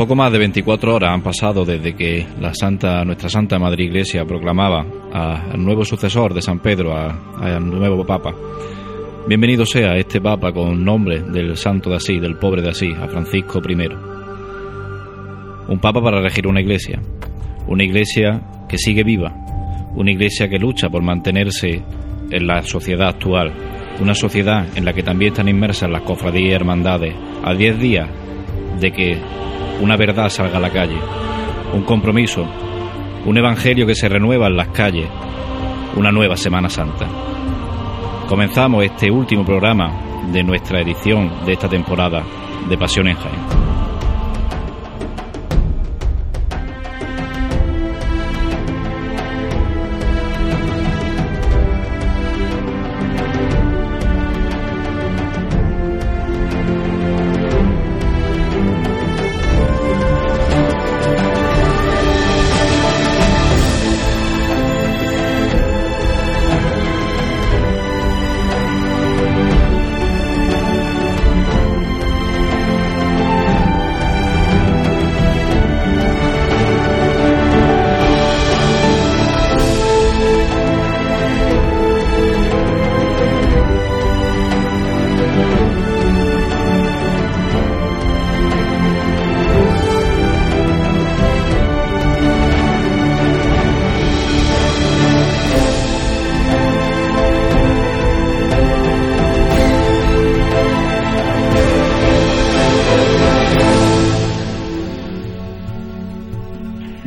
Poco más de 24 horas han pasado desde que la Santa, nuestra Santa Madre Iglesia proclamaba al nuevo sucesor de San Pedro, al nuevo Papa. Bienvenido sea este Papa con nombre del Santo de Asís, del pobre de Asís, a Francisco I. Un Papa para regir una iglesia, una iglesia que sigue viva, una iglesia que lucha por mantenerse en la sociedad actual, una sociedad en la que también están inmersas las cofradías y hermandades, a 10 días de que una verdad salga a la calle, un compromiso, un evangelio que se renueva en las calles, una nueva Semana Santa. Comenzamos este último programa de nuestra edición de esta temporada de Pasión en Jaén.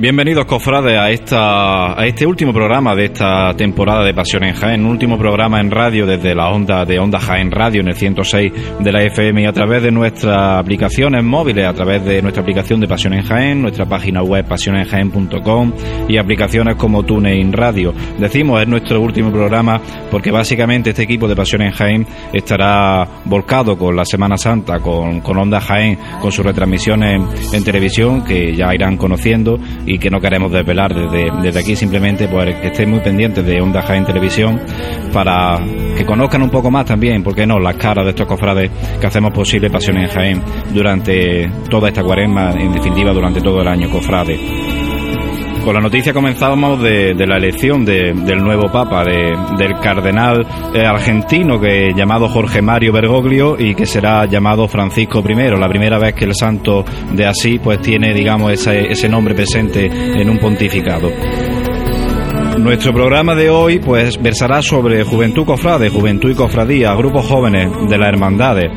Bienvenidos, cofrades, a, esta, a este último programa de esta temporada de Pasión en Jaén, un último programa en radio desde la onda de Onda Jaén Radio en el 106 de la FM y a través de nuestras aplicaciones móviles, a través de nuestra aplicación de Pasión en Jaén, nuestra página web pasionenjaén.com y aplicaciones como TuneIn Radio. Decimos, es nuestro último programa porque básicamente este equipo de Pasión en Jaén estará volcado con la Semana Santa, con, con Onda Jaén, con sus retransmisiones en televisión que ya irán conociendo que no queremos desvelar desde, desde aquí simplemente pues que estén muy pendientes de Onda Jaén Televisión para que conozcan un poco más también, ¿por qué no?, las caras de estos cofrades que hacemos posible Pasión en Jaén durante toda esta cuaresma, en definitiva durante todo el año, cofrades. Con la noticia comenzábamos de, la elección del nuevo Papa, del cardenal eh, argentino que llamado Jorge Mario Bergoglio y que será llamado Francisco I, la primera vez que el santo de Asís pues tiene digamos ese, ese nombre presente en un pontificado. Nuestro programa de hoy pues versará sobre Juventud Cofrade, Juventud y Cofradía, grupos jóvenes de las hermandades.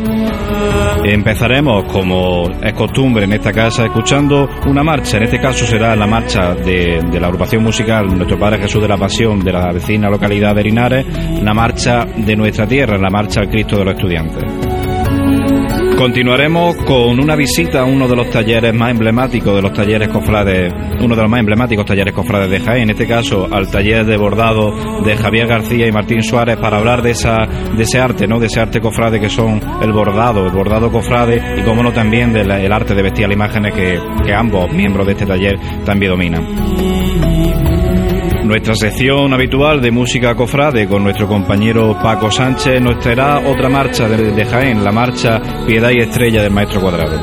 Empezaremos, como es costumbre en esta casa, escuchando una marcha. En este caso será la marcha de, la agrupación musical Nuestro Padre Jesús de la Pasión de la vecina localidad de Linares, la marcha de nuestra tierra, la marcha al Cristo de los Estudiantes. Continuaremos con una visita a uno de los talleres más emblemáticos de los talleres cofrades, uno de los más emblemáticos talleres cofrades de Jaén, en este caso al taller de bordado de Javier García y Martín Suárez para hablar de esa de ese arte, ¿no? De ese arte cofrade que son el bordado, el bordado cofrade y como no también del arte de vestir imágenes que, que ambos miembros de este taller también dominan. Nuestra sección habitual de música cofrade con nuestro compañero Paco Sánchez nos traerá otra marcha de, Jaén, la marcha Piedad y Estrella del Maestro Cuadrado.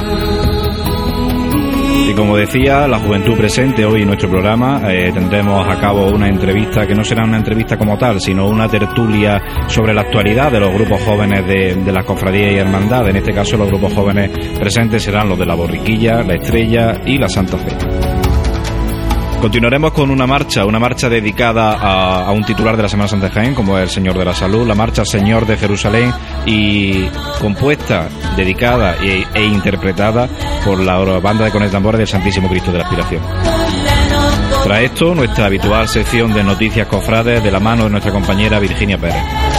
Y como decía, la juventud presente hoy en nuestro programa eh, tendremos a cabo una entrevista que no será una entrevista como tal, sino una tertulia sobre la actualidad de los grupos jóvenes de, de las cofradías y hermandades. En este caso, los grupos jóvenes presentes serán los de la Borriquilla, la Estrella y la Santa Fe. Continuaremos con una marcha, una marcha dedicada a, un titular de la Semana Santa de Jaén, como es el Señor de la Salud, la marcha Señor de Jerusalén, y compuesta, dedicada e, e interpretada por la banda de Con Tambores del Santísimo Cristo de la Aspiración. Tras esto, nuestra habitual sección de noticias cofrades de la mano de nuestra compañera Virginia Pérez.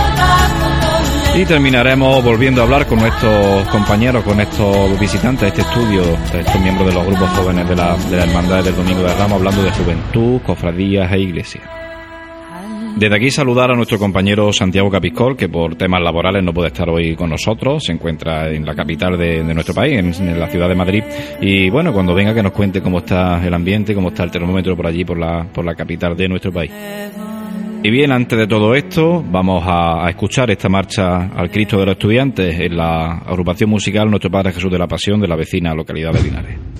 Y terminaremos volviendo a hablar con nuestros compañeros, con estos visitantes de este estudio, estos miembros de los grupos jóvenes de la, de la Hermandad del Domingo de Ramos, hablando de juventud, cofradías e iglesias. Desde aquí saludar a nuestro compañero Santiago Capiscol, que por temas laborales no puede estar hoy con nosotros, se encuentra en la capital de, nuestro país, en, en, la ciudad de Madrid. Y bueno, cuando venga que nos cuente cómo está el ambiente, cómo está el termómetro por allí, por la, por la capital de nuestro país. Y bien, antes de todo esto, vamos a, escuchar esta marcha al Cristo de los Estudiantes en la agrupación musical Nuestro Padre Jesús de la Pasión de la vecina localidad de Linares.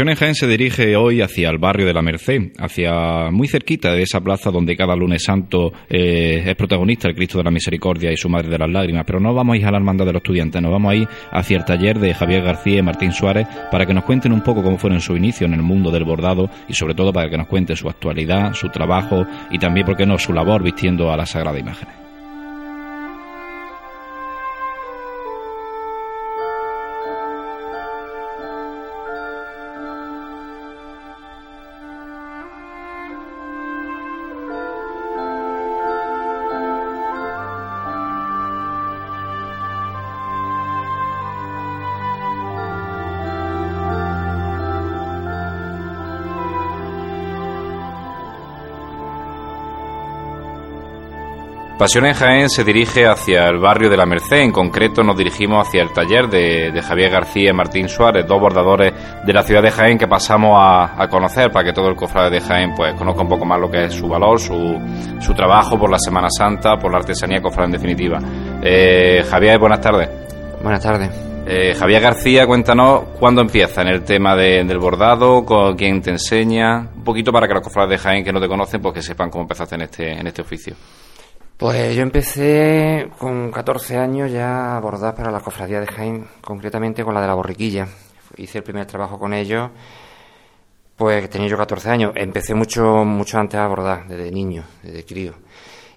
En Jaén se dirige hoy hacia el barrio de la Merced, hacia muy cerquita de esa plaza donde cada lunes santo eh, es protagonista el Cristo de la Misericordia y su Madre de las Lágrimas. Pero no vamos a ir a la hermandad de los estudiantes, nos vamos a ir hacia el taller de Javier García y Martín Suárez para que nos cuenten un poco cómo fueron su inicio en el mundo del bordado y sobre todo para que nos cuenten su actualidad, su trabajo y también, por qué no, su labor vistiendo a la Sagrada Imagen. Pasión en Jaén se dirige hacia el barrio de la Merced, en concreto nos dirigimos hacia el taller de, Javier García y Martín Suárez, dos bordadores de la ciudad de Jaén que pasamos a, conocer para que todo el cofrade de Jaén pues conozca un poco más lo que es su valor, su, su trabajo por la Semana Santa, por la artesanía cofrade en definitiva. Eh, Javier, buenas tardes. Buenas tardes. Eh, Javier García, cuéntanos cuándo empieza en el tema del bordado, con quién te enseña, un poquito para que los cofrades de Jaén que no te conocen, pues que sepan cómo empezaste en este, en este oficio. Pues yo empecé con 14 años ya a bordar para la cofradía de Jaén, concretamente con la de la borriquilla. Hice el primer trabajo con ellos, pues tenía yo 14 años. Empecé mucho, mucho antes a bordar, desde niño, desde crío.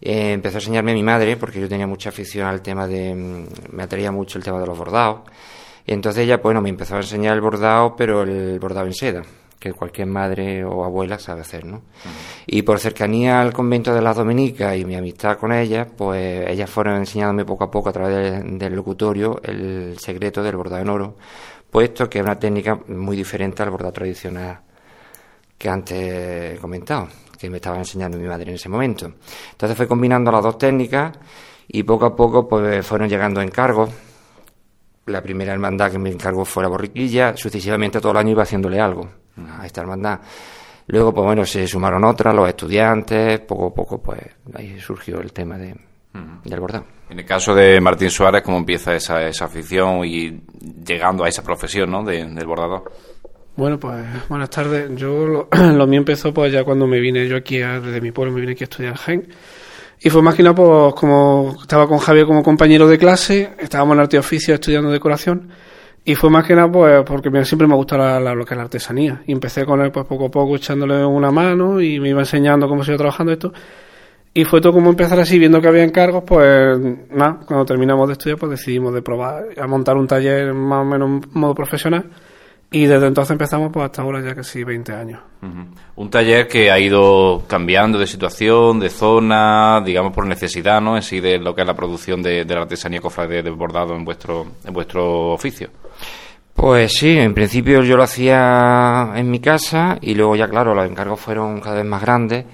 Eh, empezó a enseñarme mi madre, porque yo tenía mucha afición al tema de... Mm, me atraía mucho el tema de los bordados. Y entonces ella, bueno, me empezó a enseñar el bordado, pero el bordado en seda que cualquier madre o abuela sabe hacer, ¿no? Y por cercanía al convento de las Dominicas y mi amistad con ellas, pues ellas fueron enseñándome poco a poco a través del, locutorio el secreto del bordado en oro, puesto que es una técnica muy diferente al bordado tradicional que antes he comentado, que me estaba enseñando mi madre en ese momento. Entonces fue combinando las dos técnicas y poco a poco pues fueron llegando encargos. La primera hermandad que me encargó fue la borriquilla, sucesivamente todo el año iba haciéndole algo a esta hermandad. Luego, pues bueno, se sumaron otras, los estudiantes, poco a poco, pues ahí surgió el tema de, del bordado. En el caso de Martín Suárez, ¿cómo empieza esa, esa afición y llegando a esa profesión ¿no? del bordador? Bueno, pues buenas tardes. Yo lo, lo, mío empezó pues ya cuando me vine yo aquí a, desde mi pueblo, me vine aquí a estudiar Gen. Y fue más que nada pues como estaba con Javier como compañero de clase, estábamos en arte oficio estudiando decoración y fue más que nada pues porque siempre me gusta la, lo que es la artesanía. Y empecé con él pues poco a poco echándole una mano y me iba enseñando cómo se iba trabajando esto. Y fue todo como empezar así, viendo que había encargos, pues nada, cuando terminamos de estudiar pues decidimos de probar a montar un taller más o menos en modo profesional y desde entonces empezamos pues hasta ahora ya casi 20 años. Un taller que ha ido cambiando de situación, de zona, digamos por necesidad, ¿no? En sí de lo que es la producción de, la artesanía cofrade de bordado en vuestro, en vuestro oficio. Pues sí, en principio yo lo hacía en mi casa y luego ya claro, los encargos fueron cada vez más grandes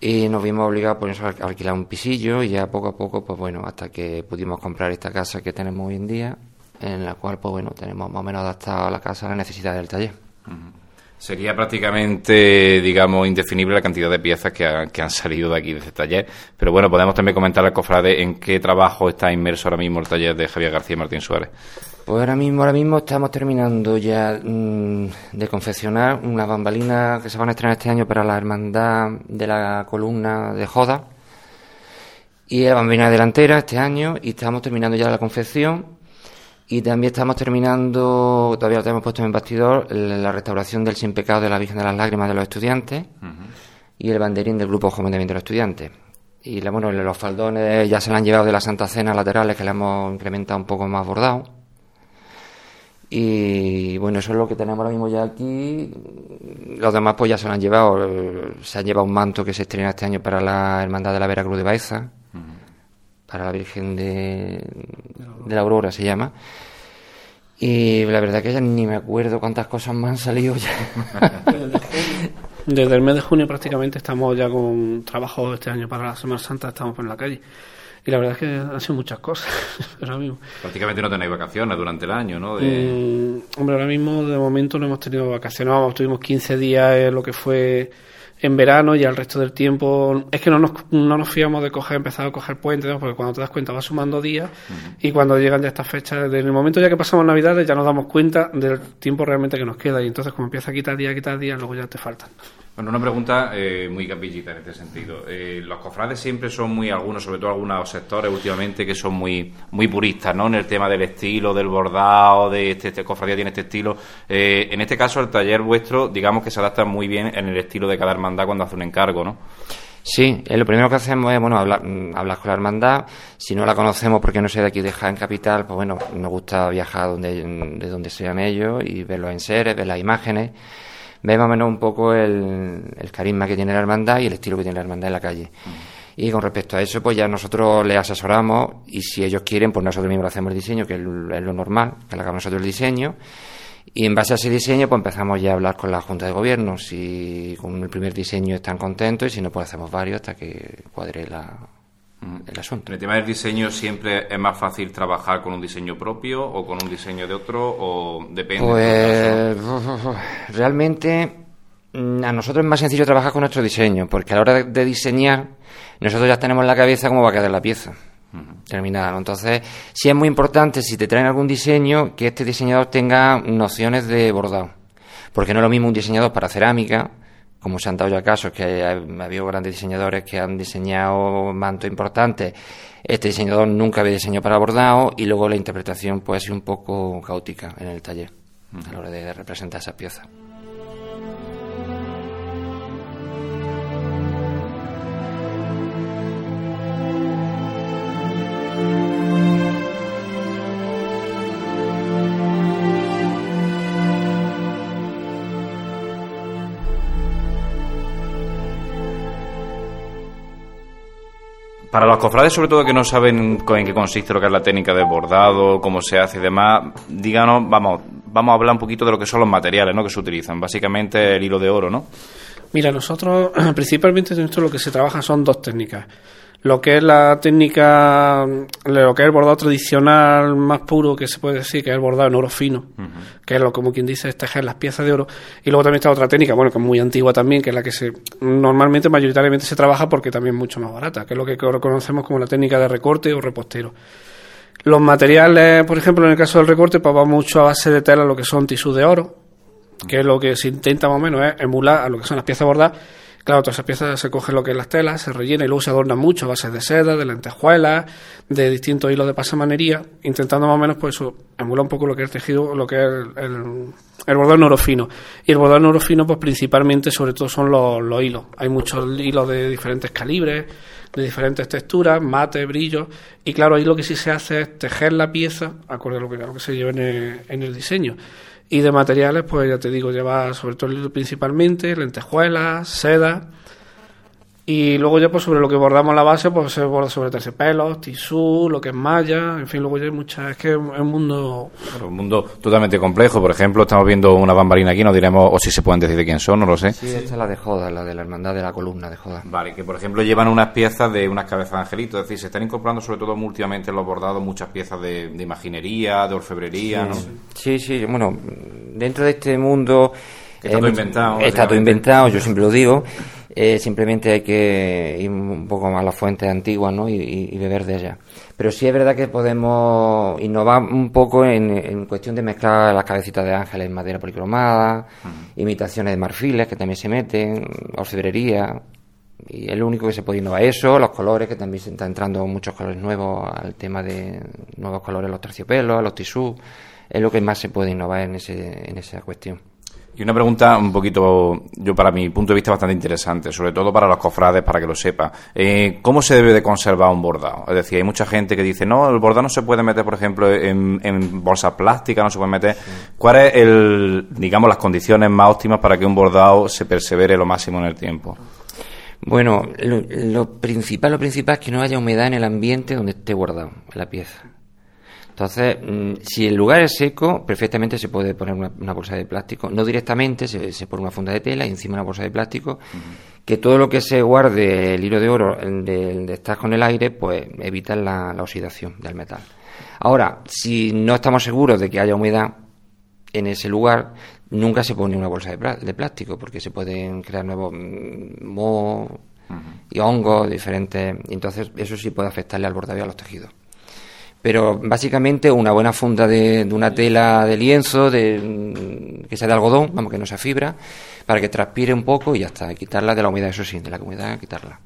y nos vimos obligados por eso a alquilar un pisillo y ya poco a poco, pues bueno, hasta que pudimos comprar esta casa que tenemos hoy en día en la cual, pues bueno, tenemos más o menos adaptado la casa a la necesidad del taller. Sería prácticamente, digamos, indefinible la cantidad de piezas que, han salido de aquí, de este taller. Pero bueno, podemos también comentar al cofrade en qué trabajo está inmerso ahora mismo el taller de Javier García y Martín Suárez. Pues ahora mismo, ahora mismo estamos terminando ya mm, de confeccionar una bambalina que se van a estrenar este año para la hermandad de la columna de Joda y la bambalina delantera este año y estamos terminando ya la confección y también estamos terminando, todavía lo tenemos puesto en bastidor, la restauración del Sin Pecado de la Virgen de las Lágrimas de los estudiantes y el banderín del Grupo Joven de los Estudiantes. Y bueno, los faldones ya se le han llevado de la Santa Cena laterales que le hemos incrementado un poco más bordado. Y bueno, eso es lo que tenemos ahora mismo ya aquí. Los demás pues ya se lo han llevado. Se ha llevado un manto que se estrena este año para la Hermandad de la Vera Cruz de Baeza para la Virgen de, la Aurora se llama. Y la verdad que ya ni me acuerdo cuántas cosas más han salido ya. Desde el mes de junio prácticamente estamos ya con trabajo este año para la Semana Santa, estamos por la calle. Y la verdad es que han sido muchas cosas ahora mismo. Prácticamente no tenéis vacaciones durante el año, ¿no? Mm, hombre, ahora mismo de momento no hemos tenido vacaciones. Vamos, tuvimos 15 días en lo que fue en verano y al resto del tiempo es que no nos, no nos fiamos de coger, empezar a coger puentes, porque cuando te das cuenta vas sumando días y cuando llegan ya estas fechas, en el momento ya que pasamos Navidades ya nos damos cuenta del tiempo realmente que nos queda. Y entonces como empieza a quitar día, a quitar día, luego ya te faltan. Bueno, una pregunta eh, muy capillita en este sentido. Eh, los cofrades siempre son muy, algunos, sobre todo algunos sectores últimamente, que son muy muy puristas, ¿no? En el tema del estilo, del bordado, de este, este cofradía tiene este estilo. Eh, en este caso, el taller vuestro, digamos que se adapta muy bien en el estilo de cada hermandad cuando hace un encargo, ¿no? Sí, lo primero que hacemos es, bueno, hablar, mm, hablar con la hermandad. Si no la conocemos porque no sé de aquí de Jaén Capital, pues bueno, nos gusta viajar donde, de donde sean ellos y verlos en seres, ver las imágenes ve más o menos un poco el, carisma que tiene la hermandad y el estilo que tiene la hermandad en la calle. Y con respecto a eso, pues ya nosotros les asesoramos y si ellos quieren, pues nosotros mismos hacemos el diseño, que es lo normal, que le hagamos nosotros el diseño. Y en base a ese diseño, pues empezamos ya a hablar con la Junta de Gobierno. Si con el primer diseño están contentos y si no, pues hacemos varios hasta que cuadre la, el asunto. En el tema del diseño siempre es más fácil trabajar con un diseño propio o con un diseño de otro o depende. Pues realmente mm, a nosotros es más sencillo trabajar con nuestro diseño porque a la hora de, diseñar nosotros ya tenemos en la cabeza cómo va a quedar la pieza. Terminada, Entonces, sí es muy importante, si te traen algún diseño, que este diseñador tenga nociones de bordado. Porque no es lo mismo un diseñador para cerámica como se han dado ya casos que ha, habido grandes diseñadores que han diseñado mantos importantes, este diseñador nunca había diseñado para bordado y luego la interpretación puede ser un poco caótica en el taller a la hora de representar esas piezas. Para los cofrades, sobre todo que no saben en qué consiste lo que es la técnica de bordado, cómo se hace y demás, díganos, vamos, vamos a hablar un poquito de lo que son los materiales ¿no? que se utilizan. Básicamente el hilo de oro, ¿no? Mira, nosotros principalmente en esto lo que se trabaja son dos técnicas lo que es la técnica, lo que es el bordado tradicional más puro que se puede decir, que es el bordado en oro fino, que es lo como quien dice es tejer las piezas de oro. Y luego también está otra técnica, bueno, que es muy antigua también, que es la que se normalmente, mayoritariamente se trabaja porque también es mucho más barata, que es lo que conocemos como la técnica de recorte o repostero. Los materiales, por ejemplo, en el caso del recorte, pues va mucho a base de tela lo que son tisú de oro, que es lo que se intenta más o menos es emular a lo que son las piezas bordadas Claro, todas esas piezas se cogen lo que es las telas, se rellena y luego se adornan mucho a base de seda, de lentejuelas, de distintos hilos de pasamanería, intentando más o menos pues eso, un poco lo que es el tejido, lo que es el, el, bordado en oro fino. Y el bordado en oro fino, pues principalmente, sobre todo, son los, hilos. Hay muchos hilos de diferentes calibres, de diferentes texturas, mate, brillo, y claro, ahí lo que sí se hace es tejer la pieza, acorde a lo que, que se lleva en el diseño. Y de materiales, pues ya te digo, lleva sobre todo principalmente lentejuelas, seda y luego ya pues sobre lo que bordamos la base, pues se borda sobre terciopelos, tisú, lo que es malla, en fin, luego ya hay muchas, es que es un mundo... un mundo totalmente complejo, por ejemplo, estamos viendo una bambalina aquí, no diremos, o si se pueden decir de quién son, no lo sé. Sí, esta es la de Joda, la de la hermandad de la columna de Joda. Vale, que por ejemplo llevan unas piezas de unas cabezas de angelito, es decir, se están incorporando sobre todo últimamente en los bordados muchas piezas de, imaginería, de orfebrería, ¿no? Sí, sí, bueno, dentro de este mundo... Está todo inventado. Está todo inventado, yo siempre lo digo. Eh, simplemente hay que ir un poco a las fuentes antiguas ¿no? y, beber de ellas. Pero sí es verdad que podemos innovar un poco en, cuestión de mezclar las cabecitas de ángeles en madera policromada, imitaciones de marfiles que también se meten, orfebrería. Y es lo único que se puede innovar. Eso, los colores, que también se están entrando muchos colores nuevos al tema de nuevos colores, los terciopelos, los tisús. Es lo que más se puede innovar en, ese, en esa cuestión. Y una pregunta un poquito, yo para mi punto de vista bastante interesante, sobre todo para los cofrades, para que lo sepa. Eh, ¿Cómo se debe de conservar un bordado? Es decir, hay mucha gente que dice, no, el bordado no se puede meter, por ejemplo, en, en bolsas plásticas, no se puede meter. ¿Cuál es el, digamos, las condiciones más óptimas para que un bordado se persevere lo máximo en el tiempo? Bueno, lo, lo principal, lo principal es que no haya humedad en el ambiente donde esté guardado la pieza. Entonces, mm, si el lugar es seco, perfectamente se puede poner una, bolsa de plástico, no directamente, se, pone una funda de tela y encima una bolsa de plástico, que todo lo que se guarde el hilo de oro de, de estar con el aire, pues evita la, oxidación del metal. Ahora, si no estamos seguros de que haya humedad en ese lugar, Nunca se pone una bolsa de, plástico porque se pueden crear nuevos mm, mohos y hongos diferentes. entonces eso sí puede afectarle al bordado y a los tejidos. Pero básicamente una buena funda de, una tela de lienzo de, mm, que sea de algodón, vamos, que no sea fibra, para que transpire un poco y ya está. Quitarla de la humedad, eso sí, de la humedad, quitarla.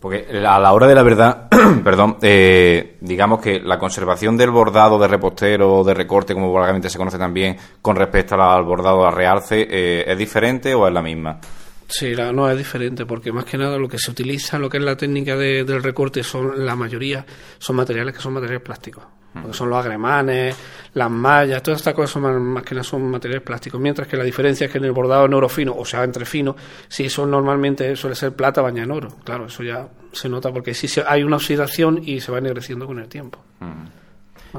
Porque a la hora de la verdad, perdón, eh, digamos que la conservación del bordado de repostero o de recorte, como vulgarmente se conoce también, con respecto al bordado a realce, eh, ¿es diferente o es la misma? Sí, no es diferente, porque más que nada lo que se utiliza, lo que es la técnica del recorte, son la mayoría son materiales que son materiales plásticos. son los agremanes, las mallas, todas estas cosas son más, que nada son materiales plásticos. Mientras que la diferencia es que en el bordado en oro fino, o sea, entre fino, sí, eso normalmente suele ser plata bañada en oro. Claro, eso ya se nota porque sí hay una oxidación y se va ennegreciendo con el tiempo.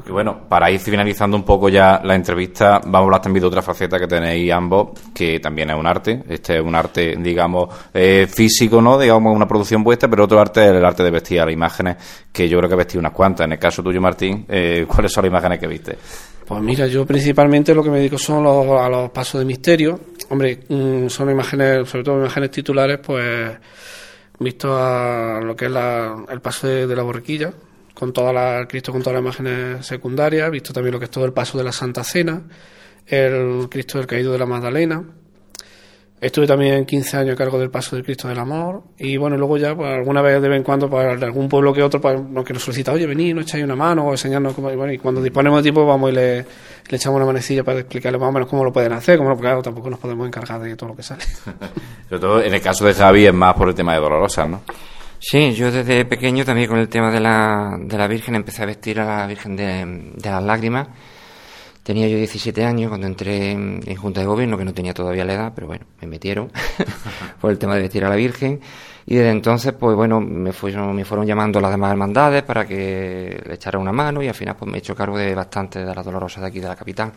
Y bueno, para ir finalizando un poco ya la entrevista, vamos a hablar también de otra faceta que tenéis ambos, que también es un arte. Este es un arte, digamos, eh, físico, ¿no? Digamos, una producción vuestra, pero otro arte es el arte de vestir las imágenes, que yo creo que vestí unas cuantas. En el caso tuyo, Martín, eh, ¿cuáles son las imágenes que viste? Pues mira, yo principalmente lo que me dedico son a los pasos de misterio. Hombre, mm, son imágenes, sobre todo imágenes titulares, pues visto a lo que es el paso de la borriquilla, con toda la, Cristo con todas las imágenes secundarias, visto también lo que es todo el paso de la Santa Cena, el Cristo del Caído de la Magdalena. Estuve también 15 años a cargo del paso del Cristo del Amor y bueno, luego ya pues, alguna vez de vez en cuando para pues, algún pueblo que otro pues, que nos solicita, oye, venid, nos echáis una mano o enseñarnos cómo, y, bueno, y cuando disponemos de tiempo vamos y le, echamos una manecilla para explicarles más o menos cómo lo pueden hacer, cómo claro, tampoco nos podemos encargar de todo lo que sale. Sobre todo en el caso de Javi es más por el tema de Dolorosa, ¿no? Sí, yo desde pequeño también con el tema de la, de la Virgen empecé a vestir a la Virgen de, las Lágrimas. Tenía yo 17 años cuando entré en, Junta de Gobierno, que no tenía todavía la edad, pero bueno, me metieron por el tema de vestir a la Virgen. Y desde entonces, pues bueno, me, me fueron llamando las demás hermandades para que le echara una mano y al final pues me he hecho cargo de bastante de las dolorosas de aquí de la capital.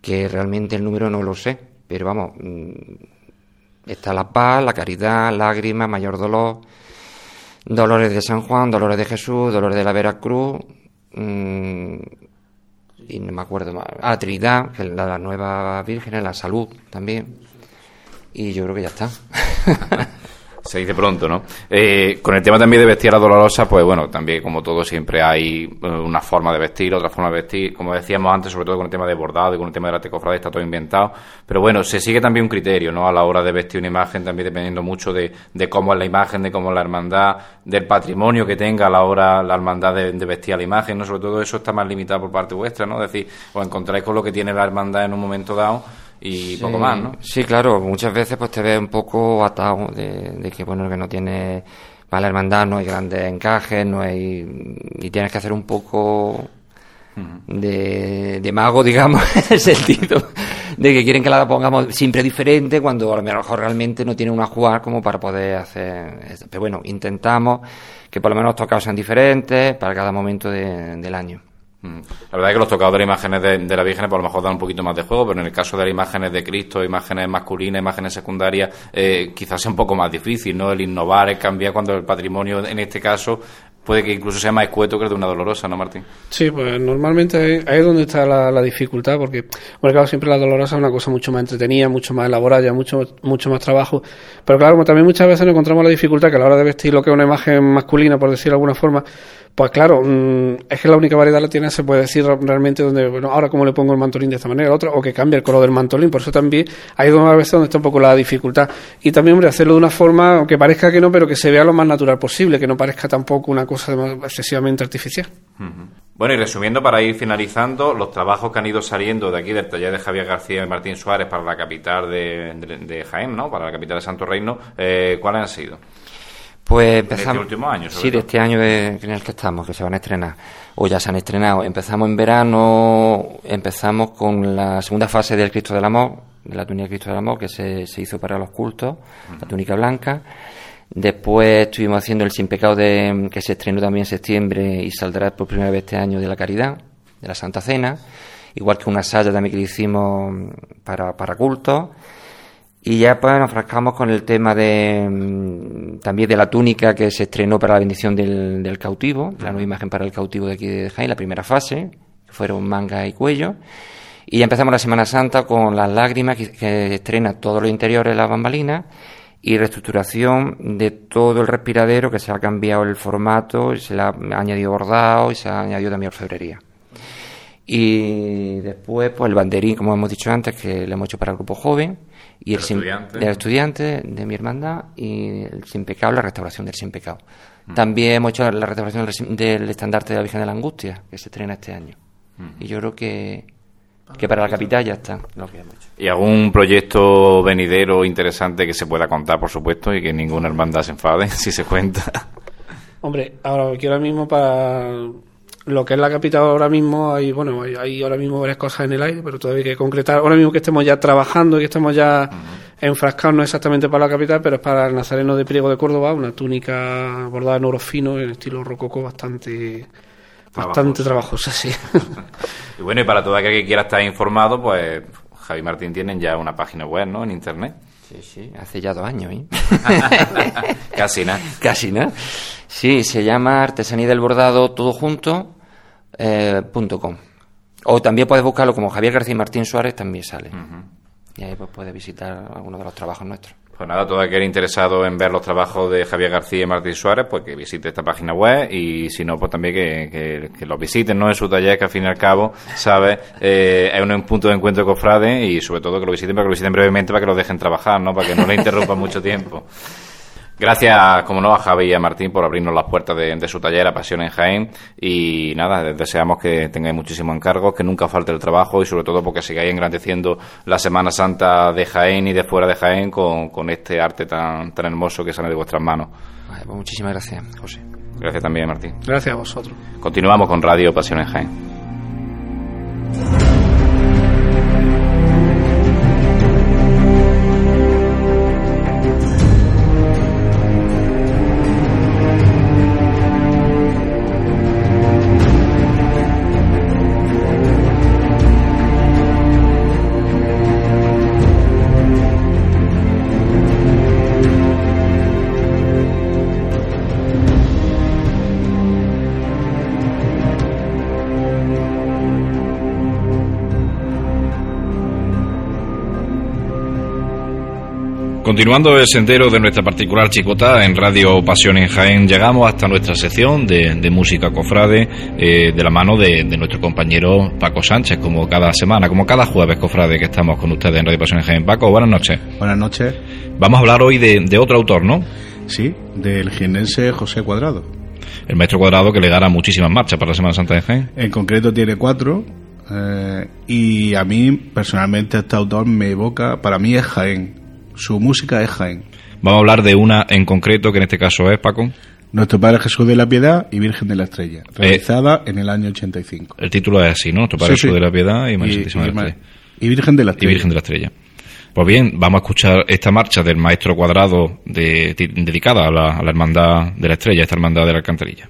Que realmente el número no lo sé, pero vamos, mm, está la paz, la caridad, lágrimas, mayor dolor Dolores de San Juan, Dolores de Jesús, Dolores de la Veracruz, mmm, y no me acuerdo más. Ah, Trinidad, es la, nueva Virgen, la Salud también. Y yo creo que ya está. Se dice pronto, ¿no? Eh, con el tema también de vestir a dolorosa, pues bueno, también como todo siempre hay eh, una forma de vestir, otra forma de vestir. Como decíamos antes, sobre todo con el tema de bordado y con el tema de la tecofrade está todo inventado. Pero bueno, se sigue también un criterio, ¿no? A la hora de vestir una imagen, también dependiendo mucho de, cómo es la imagen, de cómo es la hermandad, del patrimonio que tenga a la hora la hermandad de, vestir a la imagen, ¿no? Sobre todo eso está más limitado por parte vuestra, ¿no? Es decir, os encontráis con lo que tiene la hermandad en un momento dado y poco más, ¿no? Sí, claro, muchas veces pues te ves un poco atado de, que, bueno, que no tiene, para la hermandad no hay grandes encajes, no hay, y tienes que hacer un poco de, de mago, digamos, en el sentido de que quieren que la pongamos siempre diferente cuando a lo mejor realmente no tiene una jugar como para poder hacer, pero bueno, intentamos que por lo menos los tocados sean diferentes para cada momento del año. Mm. La verdad es que los tocados de imágenes de, la Virgen, por pues lo mejor dan un poquito más de juego, pero en el caso de las imágenes de Cristo, imágenes masculinas, imágenes secundarias, eh, quizás sea un poco más difícil, ¿no? El innovar, el cambiar cuando el patrimonio, en este caso, puede que incluso sea más escueto que el de una dolorosa, ¿no, Martín? Sí, pues normalmente ahí, es donde está la, dificultad, porque, bueno, claro, siempre la dolorosa es una cosa mucho más entretenida, mucho más elaborada, mucho, mucho más trabajo, pero claro, también muchas veces nos encontramos la dificultad que a la hora de vestir lo que es una imagen masculina, por decirlo de alguna forma, pues claro, mm, es que la única variedad la tiene, se puede decir realmente donde, bueno, ahora cómo le pongo el mantolín de esta manera, otra, o que cambie el color del mantolín, por eso también hay dos veces donde está un poco la dificultad. Y también, hombre, hacerlo de una forma, que parezca que no, pero que se vea lo más natural posible, que no parezca tampoco una cosa excesivamente artificial. Bueno, y resumiendo, para ir finalizando, los trabajos que han ido saliendo de aquí, del taller de Javier García y Martín Suárez para la capital de, Jaén, ¿no? Para la capital de Santo Reino, eh, ¿cuáles han sido? Pues empezamos. De este último año, Sí, de este año en el que estamos, que se van a estrenar. O ya se han estrenado. Empezamos en verano, empezamos con la segunda fase del Cristo del Amor, de la túnica Cristo del Amor, que se, se hizo para los cultos, la túnica blanca. Después estuvimos haciendo el Sin Pecado, de, que se estrenó también en septiembre y saldrá por primera vez este año de la Caridad, de la Santa Cena. Igual que una saya también que hicimos para, para cultos. Y ya pues nos frascamos con el tema de mm, también de la túnica que se estrenó para la bendición del, cautivo, la nueva imagen para el cautivo de aquí de Jaén, la primera fase, que fueron manga y cuello. Y empezamos la Semana Santa con Las Lágrimas, que, estrena todos los interiores de las bambalinas, y reestructuración de todo el respiradero, que se ha cambiado el formato, se le ha añadido bordado y se ha añadido también orfebrería. Y después, pues el banderín, como hemos dicho antes, que lo hemos hecho para el grupo joven, y el, estudiante. del estudiante de mi hermandad, y el sin pecado, la restauración del sin pecado. Mm. También hemos hecho la restauración del estandarte de la Virgen de la Angustia, que se estrena este año. Mm. Y yo creo que, que para la capital ya está lo que hemos hecho. ¿Y algún proyecto venidero interesante que se pueda contar, por supuesto, y que ninguna hermandad se enfade si se cuenta? Hombre, ahora que ahora mismo para lo que es la capital ahora mismo hay bueno hay, ahora mismo varias cosas en el aire pero todavía hay que concretar ahora mismo que estemos ya trabajando y que estemos ya enfrascados no exactamente para la capital pero es para el Nazareno de Priego de Córdoba una túnica bordada en oro fino en estilo rococó bastante bastante trabajosa sí y bueno y para todo aquel que quiera estar informado pues Javi Martín tienen ya una página web no en internet Sí, sí, hace ya dos años, ¿eh? Casi nada. Casi nada. Sí, se llama Artesanía del Bordado todo junto, eh, .com. O también puedes buscarlo como Javier García y Martín Suárez, también sale. Y ahí pues puedes visitar algunos de los trabajos nuestros. Pues nada, todo aquel interesado en ver los trabajos de Javier García y Martín Suárez, pues que visite esta página web y si no, pues también que, que, los visiten, ¿no? En su taller, que al fin y al cabo, ¿sabes? Eh, es un, punto de encuentro con Frade y sobre todo que lo visiten, para que lo visiten brevemente, para que lo dejen trabajar, ¿no? Para que no le interrumpan mucho tiempo. Gracias, como no, a Javi y a Martín por abrirnos las puertas de, su taller a Pasión en Jaén. Y nada, deseamos que tengáis muchísimos encargos, que nunca falte el trabajo y sobre todo porque sigáis engrandeciendo la Semana Santa de Jaén y de fuera de Jaén con, este arte tan, tan hermoso que sale de vuestras manos. Pues muchísimas gracias, José. Gracias también, Martín. Gracias a vosotros. Continuamos con Radio Pasión en Jaén. Continuando el sendero de nuestra particular chicota en Radio Pasión en Jaén, llegamos hasta nuestra sección de, música cofrade eh, de la mano de, nuestro compañero Paco Sánchez, como cada semana, como cada jueves cofrade que estamos con ustedes en Radio Pasión en Jaén. Paco, buenas noches. Buenas noches. Vamos a hablar hoy de, otro autor, ¿no? Sí, del jienense José Cuadrado. El maestro Cuadrado que le gana muchísimas marchas para la Semana Santa de Jaén. En concreto tiene cuatro, eh, y a mí personalmente este autor me evoca, para mí es Jaén, su música es Jaén. Vamos a hablar de una en concreto, que en este caso es, Paco. Nuestro Padre Jesús de la Piedad y Virgen de la Estrella, eh, realizada en el año 85. El título es así, ¿no? Nuestro Padre Jesús de la Piedad y de la Estrella. Y Virgen de la Estrella. Y Virgen de la Estrella. Pues bien, vamos a escuchar esta marcha del Maestro Cuadrado dedicada a la, a la Hermandad de la Estrella, esta Hermandad de la Alcantarilla.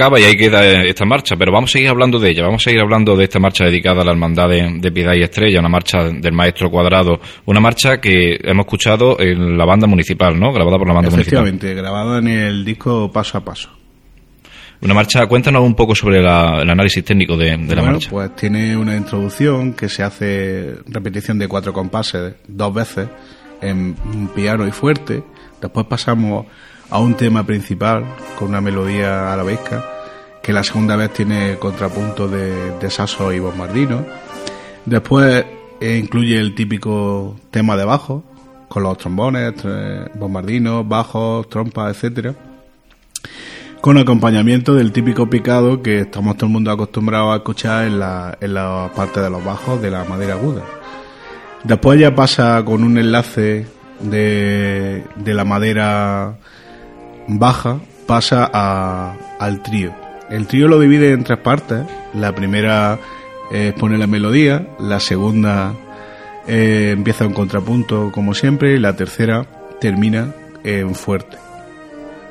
Acaba y ahí queda esta marcha, pero vamos a seguir hablando de ella, vamos a seguir hablando de esta marcha dedicada a la Hermandad de, Piedad y Estrella, una marcha del Maestro Cuadrado, una marcha que hemos escuchado en la banda municipal, ¿no? Grabada por la banda municipal. Efectivamente, grabada en el disco Paso a Paso. Una marcha, cuéntanos un poco sobre el análisis técnico de, la marcha. Pues tiene una introducción que se hace repetición de cuatro compases dos veces en piano y fuerte. Después pasamos a un tema principal con una melodía arabesca que la segunda vez tiene contrapunto de, de y bombardino. Después eh, incluye el típico tema de bajo con los trombones, bombardinos, bajos, trompas, etcétera, con acompañamiento del típico picado que estamos todo el mundo acostumbrado a escuchar en la, en la parte de los bajos de la madera aguda. Después ya pasa con un enlace de, de la madera baja pasa al trío. El trío lo divide en tres partes. La primera eh, pone la melodía, la segunda eh, empieza un contrapunto como siempre y la tercera termina en fuerte.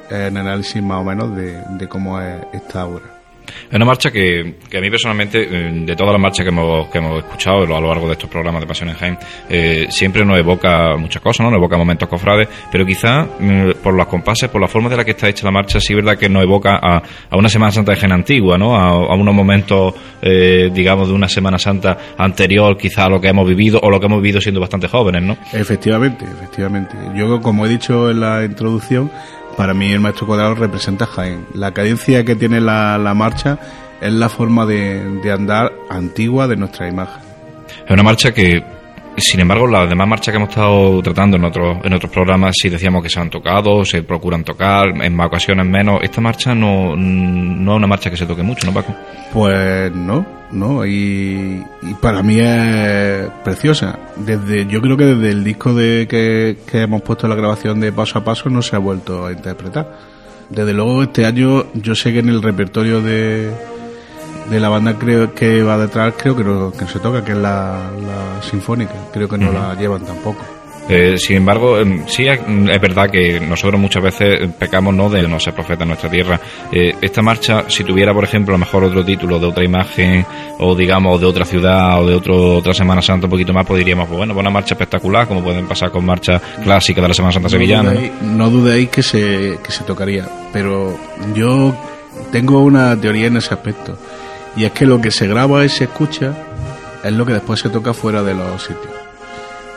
En análisis más o menos de, de cómo es esta obra. Es una marcha que, que, a mí personalmente, eh, de todas las marchas que hemos, que hemos escuchado a lo largo de estos programas de Pasión en Jaén, eh, siempre nos evoca muchas cosas, ¿no? Nos evoca momentos cofrades, pero quizá mm, por los compases, por la forma de la que está hecha la marcha, sí es verdad que nos evoca a, a una Semana Santa de Jaén antigua, ¿no? A, unos momentos, eh, digamos, de una Semana Santa anterior quizá a lo que hemos vivido o lo que hemos vivido siendo bastante jóvenes, ¿no? Efectivamente, efectivamente. Yo, como he dicho en la introducción, para mí el maestro cuadrado representa Jaén. La cadencia que tiene la, marcha es la forma de, de andar antigua de nuestra imagen. Es una marcha que sin embargo, las demás marchas que hemos estado tratando en otros, en otros programas sí decíamos que se han tocado, se procuran tocar, en más ocasiones menos. Esta marcha no, no es una marcha que se toque mucho, ¿no, Paco? Pues no, no, y, para mí es preciosa. Desde, yo creo que desde el disco de que, que hemos puesto la grabación de paso a paso no se ha vuelto a interpretar. Desde luego este año yo sé que en el repertorio de, de la banda creo que va detrás creo que no, que se toca que es la, sinfónica creo que no la llevan tampoco Eh, sin embargo, em, sí es, es verdad que nosotros muchas veces pecamos no de no ser profeta en nuestra tierra. Eh, esta marcha, si tuviera, por ejemplo, a lo mejor otro título de otra imagen, o digamos de otra ciudad, o de otro, otra Semana Santa un poquito más, pues diríamos, pues bueno, pues una marcha espectacular, como pueden pasar con marchas clásicas de la Semana Santa sevillana. dudéis, no dudéis que se, que se tocaría, pero yo tengo una teoría en ese aspecto. Y es que lo que se graba y se escucha es lo que después se toca fuera de los sitios.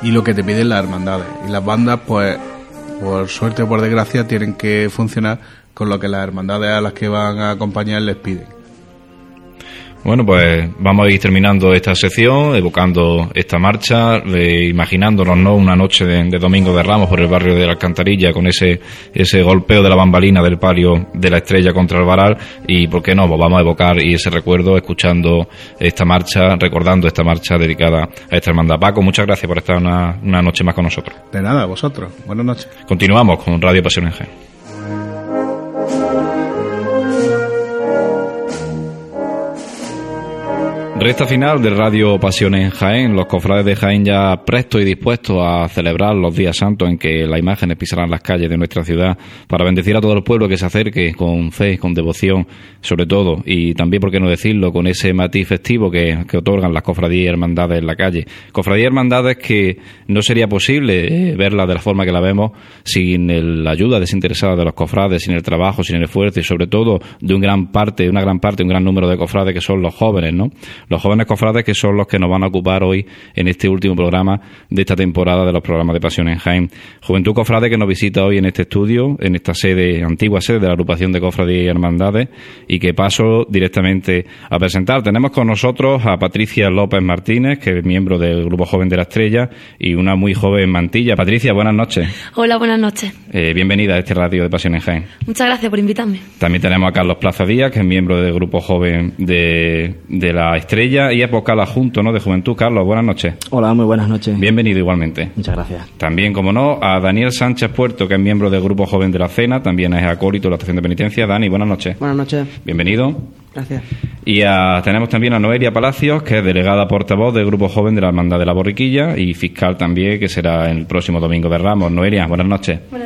Y lo que te piden las hermandades. Y las bandas, pues, por suerte o por desgracia, tienen que funcionar con lo que las hermandades a las que van a acompañar les piden. Bueno, pues vamos a ir terminando esta sección, evocando esta marcha, eh, imaginándonos ¿no? una noche de, de Domingo de Ramos por el barrio de la Alcantarilla con ese, ese golpeo de la bambalina del palio de la estrella contra el varal y, ¿por qué no? Pues vamos a evocar y ese recuerdo escuchando esta marcha, recordando esta marcha dedicada a esta hermandad. Paco, muchas gracias por estar una, una noche más con nosotros. De nada, vosotros. Buenas noches. Continuamos con Radio Pasión en Jaén. Recta final de Radio Pasión en Jaén. Los cofrades de Jaén ya prestos y dispuestos a celebrar los días santos en que las imágenes pisarán las calles de nuestra ciudad para bendecir a todo el pueblo que se acerque con fe, con devoción, sobre todo, y también, por qué no decirlo, con ese matiz festivo que, que otorgan las cofradías y hermandades en la calle. Cofradías y hermandades que no sería posible eh, verlas de la forma que la vemos sin el- la ayuda desinteresada de los cofrades, sin el trabajo, sin el esfuerzo y sobre todo de un gran parte, una gran parte, un gran número de cofrades que son los jóvenes, ¿no? Los jóvenes cofrades que son los que nos van a ocupar hoy en este último programa de esta temporada de los programas de Pasión en Jaén. Juventud Cofrade que nos visita hoy en este estudio, en esta sede, antigua sede de la agrupación de cofradías y hermandades y que paso directamente a presentar. Tenemos con nosotros a Patricia López Martínez, que es miembro del Grupo Joven de la Estrella y una muy joven mantilla. Patricia, buenas noches. Hola, buenas noches. Eh, bienvenida a este radio de Pasión en Jaén. Muchas gracias por invitarme. También tenemos a Carlos Plaza Díaz, que es miembro del grupo joven de, de la Estrella y es vocal adjunto ¿no? de Juventud. Carlos, buenas noches. Hola, muy buenas noches. Bienvenido igualmente. Muchas gracias. También, como no, a Daniel Sánchez Puerto, que es miembro del grupo joven de la Cena, también es acólito de la estación de penitencia. Dani, buenas noches. Buenas noches. Bienvenido. Gracias. Y a- tenemos también a Noelia Palacios, que es delegada portavoz del Grupo Joven de la Hermandad de la Borriquilla y fiscal también, que será el próximo domingo de Ramos. Noelia, buenas noches. Buenas noches.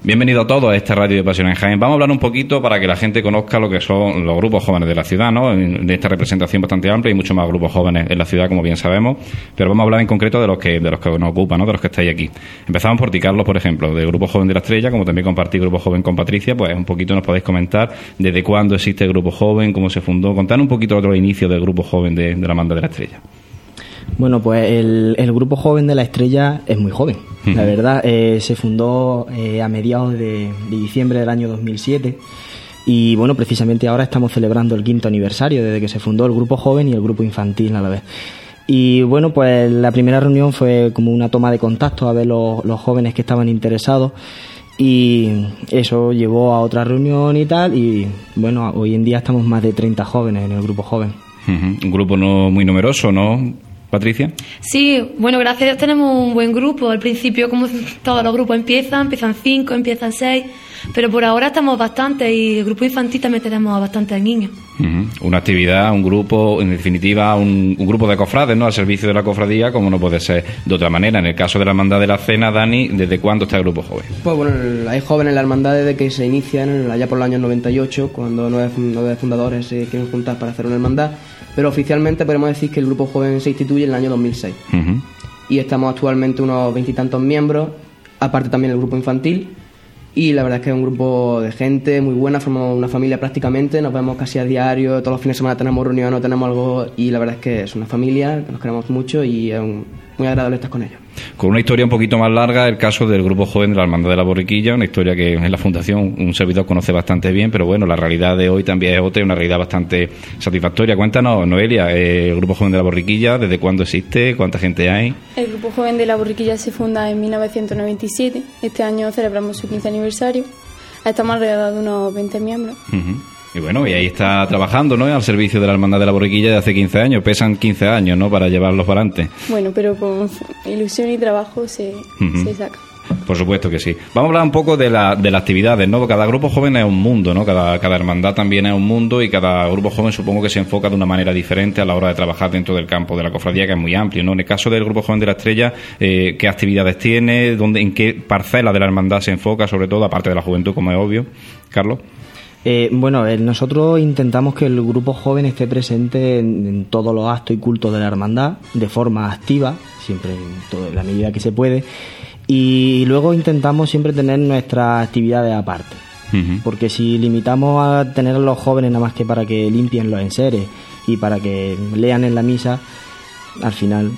Bienvenido a todos a esta radio de Pasión en Jaén. Vamos a hablar un poquito para que la gente conozca lo que son los grupos jóvenes de la ciudad, ¿no? De esta representación bastante amplia y muchos más grupos jóvenes en la ciudad, como bien sabemos. Pero vamos a hablar en concreto de los que de los que nos ocupan, ¿no? De los que estáis aquí. Empezamos por ti, Carlos, por ejemplo, del Grupo Joven de la Estrella, como también compartí Grupo Joven con Patricia, pues un poquito nos podéis comentar desde cuándo existe el Grupo Joven, cómo se fundó, contar un poquito otro inicio del Grupo Joven de, de la Manda de la Estrella. Bueno, pues el, el grupo joven de la estrella es muy joven. La verdad, eh, se fundó eh, a mediados de, de diciembre del año 2007 y bueno, precisamente ahora estamos celebrando el quinto aniversario desde que se fundó el grupo joven y el grupo infantil a la vez. Y bueno, pues la primera reunión fue como una toma de contacto a ver los, los jóvenes que estaban interesados y eso llevó a otra reunión y tal y bueno, hoy en día estamos más de 30 jóvenes en el grupo joven. Un grupo no muy numeroso, ¿no, Patricia? Sí, bueno, gracias a Dios tenemos un buen grupo. Al principio, como todos los grupos empiezan, empiezan cinco, empiezan seis, pero por ahora estamos bastante y el grupo infantil también tenemos a bastantes niños. Una actividad, un grupo, en definitiva, un, un grupo de cofrades, ¿no? Al servicio de la cofradía, como no puede ser de otra manera. En el caso de la hermandad de la cena, Dani, ¿desde cuándo está el grupo joven? Pues bueno, hay jóvenes en la hermandad desde que se inician allá por los años 98, cuando nueve, nueve fundadores se quieren juntar para hacer una hermandad, pero oficialmente podemos decir que el grupo joven se instituye en el año 2006. Ujú. Y estamos actualmente unos veintitantos miembros, aparte también el grupo infantil, y la verdad es que es un grupo de gente muy buena, formamos una familia prácticamente, nos vemos casi a diario, todos los fines de semana tenemos reuniones, tenemos algo, y la verdad es que es una familia, que nos queremos mucho y es un- muy agradable estar con ellos. Con una historia un poquito más larga, el caso del grupo joven de la Hermandad de la Borriquilla, una historia que en la Fundación un servidor conoce bastante bien, pero bueno, la realidad de hoy también es otra, y una realidad bastante satisfactoria. Cuéntanos, Noelia, eh, el grupo joven de la Borriquilla, ¿desde cuándo existe? ¿Cuánta gente hay? El Grupo Joven de la Borriquilla se funda en 1997. Este año celebramos su 15 aniversario. Estamos alrededor de unos 20 miembros. Y bueno, y ahí está trabajando, ¿no? Al servicio de la Hermandad de la Borriquilla de hace 15 años. Pesan 15 años, ¿no? Para llevarlos para adelante. Bueno, pero con ilusión y trabajo se, se saca. Por supuesto que sí. Vamos a hablar un poco de, la, de las actividades, ¿no? Cada grupo joven es un mundo, ¿no? Cada, cada hermandad también es un mundo y cada grupo joven supongo que se enfoca de una manera diferente a la hora de trabajar dentro del campo de la cofradía, que es muy amplio, ¿no? En el caso del grupo joven de la estrella, eh, ¿qué actividades tiene? ¿Dónde, ¿En qué parcela de la hermandad se enfoca, sobre todo, aparte de la juventud, como es obvio? Carlos. Eh, bueno, nosotros intentamos que el grupo joven esté presente en, todos los actos y cultos de la hermandad de forma activa, siempre en, la medida que se puede, y luego intentamos siempre tener nuestras actividades aparte. Porque si limitamos a tener a los jóvenes nada más que para que limpien los enseres y para que lean en la misa, al final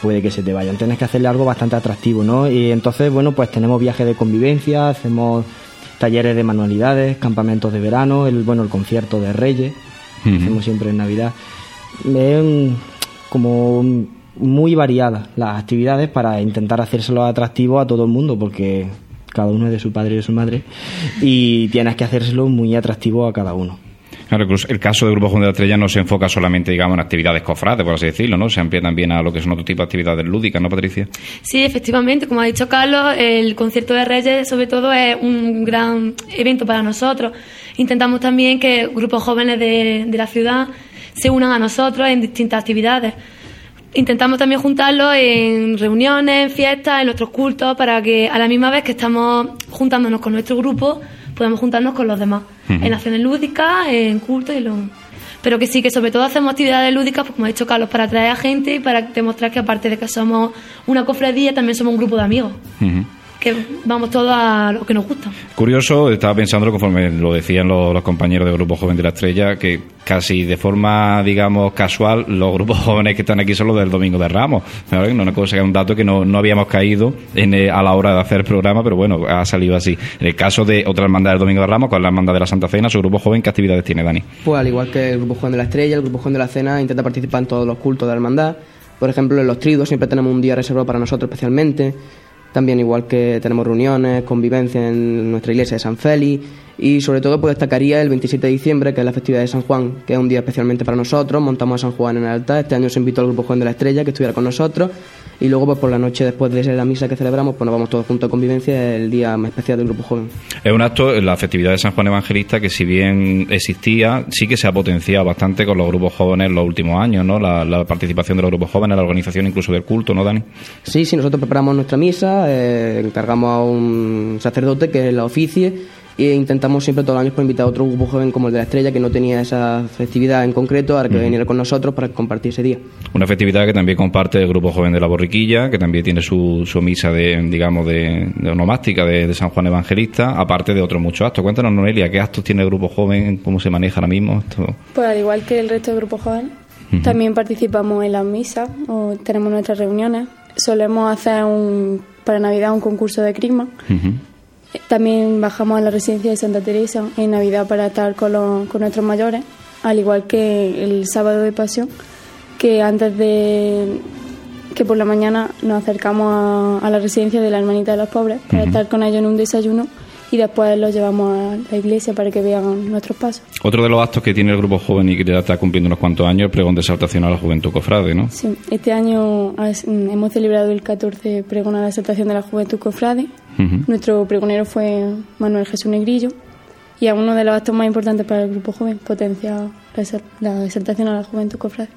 puede que se te vayan. Tienes que hacerle algo bastante atractivo, ¿no? Y entonces, bueno, pues tenemos viajes de convivencia, hacemos talleres de manualidades, campamentos de verano, el bueno el concierto de Reyes, que hacemos siempre en Navidad. Es como muy variadas las actividades para intentar hacérselo atractivo a todo el mundo, porque cada uno es de su padre y de su madre, y tienes que hacérselo muy atractivo a cada uno. Claro, el caso del Grupo Juan de la Estrella no se enfoca solamente, digamos, en actividades cofrades, por así decirlo, ¿no? Se amplía también a lo que son otro tipo de actividades lúdicas, ¿no, Patricia? Sí, efectivamente, como ha dicho Carlos, el concierto de Reyes, sobre todo, es un gran evento para nosotros. Intentamos también que grupos jóvenes de, de la ciudad se unan a nosotros en distintas actividades. Intentamos también juntarlos en reuniones, en fiestas, en nuestros cultos, para que a la misma vez que estamos juntándonos con nuestro grupo, podamos juntarnos con los demás. En acciones lúdicas, en cultos y lo... Pero que sí, que sobre todo hacemos actividades lúdicas, pues, como ha dicho Carlos, para atraer a gente y para demostrar que aparte de que somos una cofradía, también somos un grupo de amigos que vamos todos a lo que nos gusta. Curioso, estaba pensando conforme lo decían los, compañeros del Grupo Joven de la Estrella, que casi de forma, digamos, casual, los grupos jóvenes que están aquí son los del Domingo de Ramos. Una cosa que es un dato que no, no habíamos caído en, eh, a la hora de hacer el programa, pero bueno, ha salido así. En el caso de otra hermandad del Domingo de Ramos, con la hermandad de la Santa Cena, su grupo joven, ¿qué actividades tiene, Dani? Pues al igual que el Grupo Joven de la Estrella, el Grupo Joven de la Cena intenta participar en todos los cultos de la hermandad. Por ejemplo, en los tridos siempre tenemos un día reservado para nosotros especialmente. También igual que tenemos reuniones, convivencia en nuestra iglesia de San Félix y sobre todo pues destacaría el 27 de diciembre, que es la festividad de San Juan, que es un día especialmente para nosotros. Montamos a San Juan en el altar. Este año se invitó al grupo Juan de la Estrella que estuviera con nosotros. Y luego pues por la noche después de la misa que celebramos, pues nos vamos todos juntos a convivencia, el día más especial del grupo joven. Es un acto, la festividad de San Juan Evangelista, que si bien existía, sí que se ha potenciado bastante con los grupos jóvenes en los últimos años, ¿no? La, participación de los grupos jóvenes, la organización incluso del culto, ¿no, Dani? Sí, sí, nosotros preparamos nuestra misa, eh, encargamos a un sacerdote que la oficie y intentamos siempre todos los años por invitar a otro grupo joven como el de la Estrella que no tenía esa festividad en concreto, ahora que viniera con nosotros para compartir ese día. Una festividad que también comparte el grupo joven de la Borriquilla, que también tiene su, su misa de, digamos, de, de onomástica de, San Juan Evangelista, aparte de otros muchos actos. Cuéntanos, Noelia, ¿qué actos tiene el grupo joven? ¿Cómo se maneja ahora mismo esto? Pues al igual que el resto del grupo joven, también participamos en las misas o tenemos nuestras reuniones. Solemos hacer un, para Navidad un concurso de crisma. También bajamos a la residencia de Santa Teresa en Navidad para estar con, con nuestros mayores, al igual que el sábado de pasión, que antes de que por la mañana nos acercamos a, la residencia de la hermanita de los pobres para estar con ellos en un desayuno y después los llevamos a la iglesia para que vean nuestros pasos. Otro de los actos que tiene el grupo joven y que ya está cumpliendo unos cuantos años es el pregón de exaltación a la juventud cofrade, ¿no? Sí, este año hemos celebrado el 14 pregón a la exaltación de la juventud cofrade. Nuestro pregonero fue Manuel Jesús Negrillo y es uno de los actos más importantes para el grupo joven, potencia la exaltación a la juventud cofrade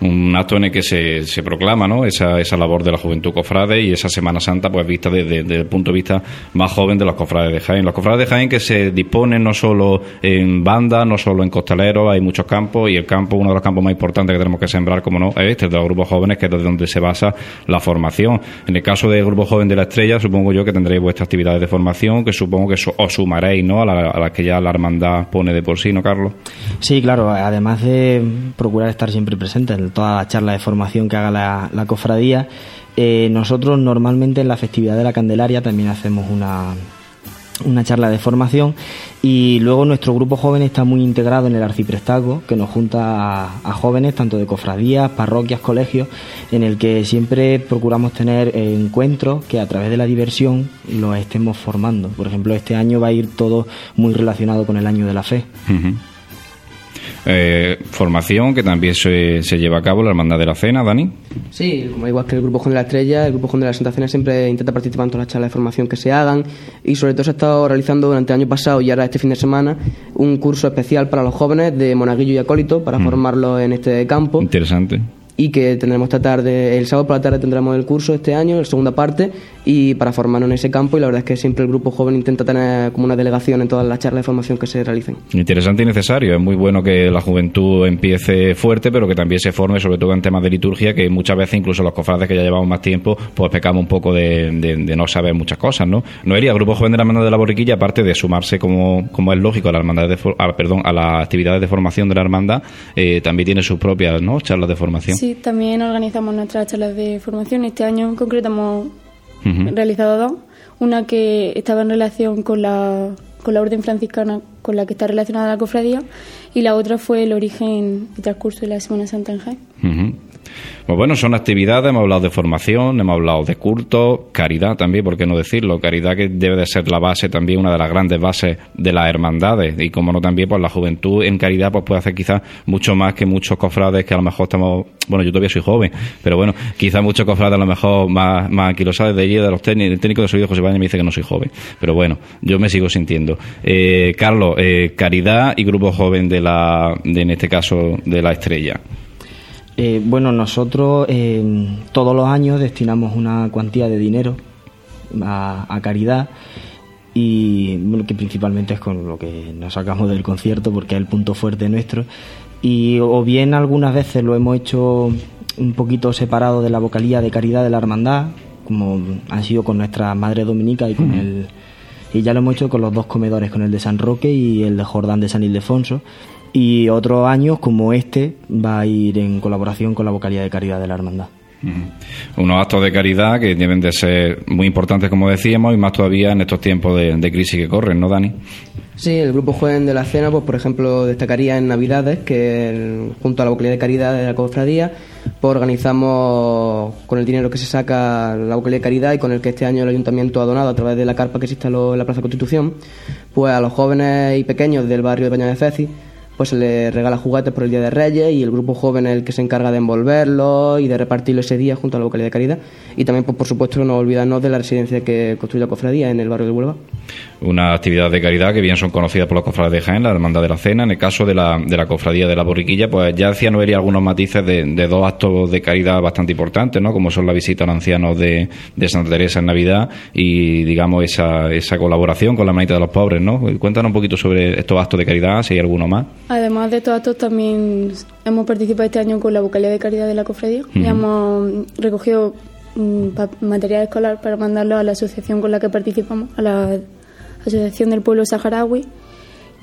un acto en el que se, se proclama ¿no? esa, esa labor de la juventud cofrade y esa Semana Santa pues vista desde, el punto de vista más joven de los cofrades de Jaén. Los cofrades de Jaén que se disponen no solo en banda, no solo en costaleros, hay muchos campos y el campo, uno de los campos más importantes que tenemos que sembrar, como no, es este, de los grupos jóvenes, que es desde donde se basa la formación. En el caso del grupo joven de la estrella, supongo yo que tendréis vuestras actividades de formación, que supongo que os sumaréis ¿no? a las la que ya la hermandad pone de por sí, ¿no, Carlos? Sí, claro, además de procurar estar siempre presente en toda la charla de formación que haga la, cofradía. Eh, nosotros normalmente en la festividad de la Candelaria también hacemos una, una charla de formación y luego nuestro grupo joven está muy integrado en el arciprestago que nos junta a, jóvenes tanto de cofradías, parroquias, colegios en el que siempre procuramos tener encuentros que a través de la diversión los estemos formando. Por ejemplo, este año va a ir todo muy relacionado con el año de la fe. Eh, formación que también se, se, lleva a cabo la Hermandad de la Cena, Dani. Sí, como igual que el Grupo Joven de la Estrella, el Grupo Joven de las Sentaciones siempre intenta participar en todas las charlas de formación que se hagan y sobre todo se ha estado realizando durante el año pasado y ahora este fin de semana un curso especial para los jóvenes de monaguillo y acólito para mm. formarlos en este campo. Interesante y que tendremos esta tarde, el sábado por la tarde tendremos el curso este año, la segunda parte, y para formarnos en ese campo y la verdad es que siempre el grupo joven intenta tener como una delegación en todas las charlas de formación que se realicen. Interesante y necesario, es muy bueno que la juventud empiece fuerte, pero que también se forme sobre todo en temas de liturgia, que muchas veces incluso los cofrades que ya llevamos más tiempo, pues pecamos un poco de, no saber muchas cosas, ¿no? Noelia, el grupo joven de la hermandad de la borriquilla, aparte de sumarse como, como es lógico a la hermandad de, perdón, a las actividades de formación de la hermandad, eh, también tiene sus propias ¿no? charlas de formación. Sí, también organizamos nuestras charlas de formación. Este año en realizado dos. Una que estaba en relación con la, con la orden franciscana con la que está relacionada la cofradía y la otra fue el origen y transcurso de la Semana Santa en Jaén. Pues bueno, son actividades, hemos hablado de formación, hemos hablado de culto, caridad también, ¿por qué no decirlo? Caridad que debe de ser la base también, una de las grandes bases de las hermandades. Y como no también, pues la juventud en caridad pues puede hacer quizás mucho más que muchos cofrades que a lo mejor estamos, bueno, yo todavía soy joven, pero bueno, quizás muchos cofrades a lo mejor más, más sabes de allí, de los técnicos, el técnico de sonido José Baña me dice que no soy joven, pero bueno, yo me sigo sintiendo. Eh, Carlos, eh, caridad y grupo joven de la, de, en este caso, de la estrella. Eh, bueno, nosotros eh, todos los años destinamos una cuantía de dinero a, caridad y que principalmente es con lo que nos sacamos del concierto porque es el punto fuerte nuestro. Y o bien algunas veces lo hemos hecho un poquito separado de la vocalía de caridad de la hermandad como han sido con nuestra madre dominica y con el y ya lo hemos hecho con los dos comedores con el de San Roque y el de Jordán de San Ildefonso y otros años como este va a ir en colaboración con la vocalía de caridad de la hermandad. Unos actos de caridad que deben de ser muy importantes, como decíamos, y más todavía en estos tiempos de, crisis que corren, ¿no, Dani? Sí, el grupo Joven de la Cena, pues por ejemplo, destacaría en Navidades que junto a la vocalía de caridad de la cofradía, pues organizamos con el dinero que se saca la vocalía de caridad y con el que este año el ayuntamiento ha donado a través de la carpa que se instaló en la Plaza Constitución, pues a los jóvenes y pequeños del barrio de Peña de Feci pues se le regala juguetes por el Día de Reyes y el grupo joven es el que se encarga de envolverlo y de repartirlo ese día junto a la localidad de Caridad. Y también, pues, por supuesto, no olvidarnos de la residencia que construye la cofradía en el barrio de Huelva. Una actividad de caridad que bien son conocidas por los cofrades de Jaén, la Hermandad de la Cena. En el caso de la, de la cofradía de la Borriquilla, pues ya hacía Noelia algunos matices de, dos actos de caridad bastante importantes, ¿no? Como son la visita a los ancianos de, de Santa Teresa en Navidad y, digamos, esa, esa colaboración con la manita de los pobres, ¿no? Cuéntanos un poquito sobre estos actos de caridad, si hay alguno más. Además de estos actos, también hemos participado este año con la vocalía de caridad de la cofradía y hemos recogido mm, material escolar para mandarlo a la asociación con la que participamos, a la Asociación del Pueblo Saharaui.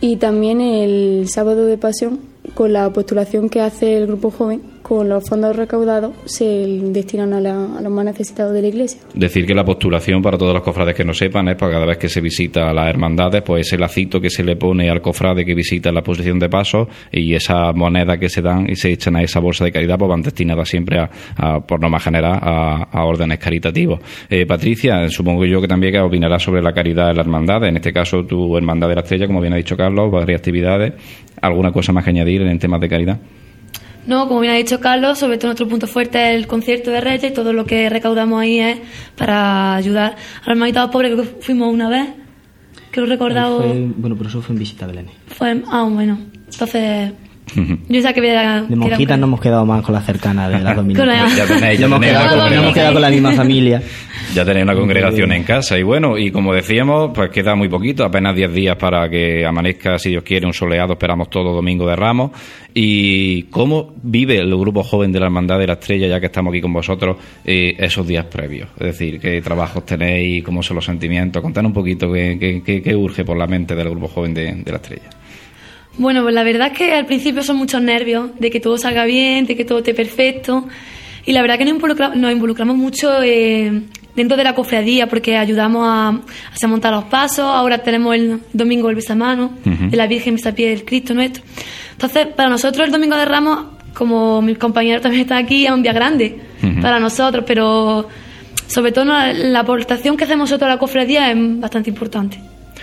Y también el sábado de pasión, con la postulación que hace el grupo joven, con los fondos recaudados se destinan a, los más necesitados de la iglesia. Decir que la postulación, para todos los cofrades que no sepan, es para cada vez que se visita a las hermandades, pues el lacito que se le pone al cofrade que visita la posición de paso y esa moneda que se dan y se echan a esa bolsa de caridad, pues van destinadas siempre, a, por norma general, a, órdenes caritativos. Eh, Patricia, supongo yo que también que opinarás sobre la caridad de la hermandad, en este caso tu hermandad de la estrella, como bien ha dicho Carlos, varias actividades. ¿Alguna cosa más que añadir en temas de caridad? No, como bien ha dicho Carlos, sobre todo nuestro punto fuerte es el concierto de Reyes y todo lo que recaudamos ahí es para ayudar a los hermanitos pobres que fuimos una vez. Que lo he recordado. bueno, pero eso fue en visita a Belén. Fue, ah, bueno. Entonces, yo que De monjitas no hemos quedado más con la cercana de la dominicana. ya tenéis, ya hemos, quedado, con la misma familia. Ya tenéis una congregación en casa. Y bueno, y como decíamos, pues queda muy poquito, apenas 10 días para que amanezca, si Dios quiere, un soleado. Esperamos todo domingo de Ramos. ¿Y cómo vive el grupo joven de la Hermandad de la Estrella, ya que estamos aquí con vosotros, eh, esos días previos? Es decir, ¿qué trabajos tenéis? ¿Cómo son los sentimientos? Contanos un poquito qué, qué, urge por la mente del grupo joven de la Estrella. Bueno, pues la verdad es que al principio son muchos nervios de que todo salga bien, de que todo esté perfecto. Y la verdad que nos involucramos, mucho eh, dentro de la cofradía porque ayudamos a, a montar los pasos. Ahora tenemos el domingo el besamano de la Virgen pie del Cristo nuestro. Entonces, para nosotros el domingo de Ramos, como mis compañeros también están aquí, es un día grande para nosotros, pero sobre todo la, aportación que hacemos nosotros a la cofradía es bastante importante.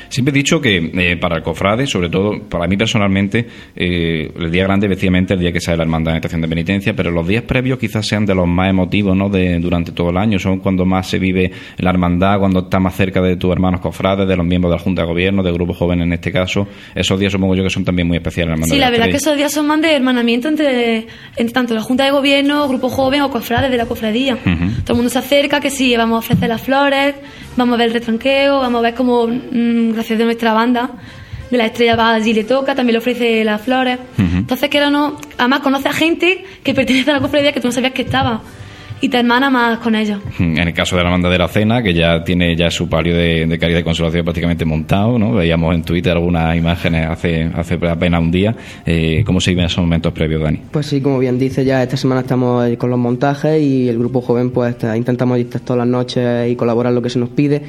Siempre he dicho que eh, para el cofrade, sobre todo para mí personalmente, eh, el día grande, efectivamente, el día que sale la hermandad en estación de penitencia, pero los días previos quizás sean de los más emotivos ¿no? de, durante todo el año. Son cuando más se vive la hermandad, cuando está más cerca de tus hermanos cofrades, de los miembros de la Junta de Gobierno, de grupos jóvenes en este caso. Esos días supongo yo que son también muy especiales. sí, la, verdad es que esos días son más de hermanamiento entre, entre tanto la Junta de Gobierno, grupo joven o cofrades de la cofradía. Todo el mundo se acerca, que sí, vamos a ofrecer las flores, vamos a ver el retranqueo, vamos a ver cómo, mm, gracias a nuestra banda, de la estrella va allí le toca, también le ofrece las flores. Entonces, que era no, además conoce a gente que pertenece a la cofradía que tú no sabías que estaba y te hermana más con ellos. En el caso de la banda de la cena, que ya tiene ya su palio de, caridad y consolación prácticamente montado, ¿no? Veíamos en Twitter algunas imágenes hace, hace apenas un día. Eh, ¿Cómo se viven esos momentos previos, Dani? Pues sí, como bien dice, ya esta semana estamos con los montajes y el grupo joven pues intentamos estar todas las noches y colaborar lo que se nos pide.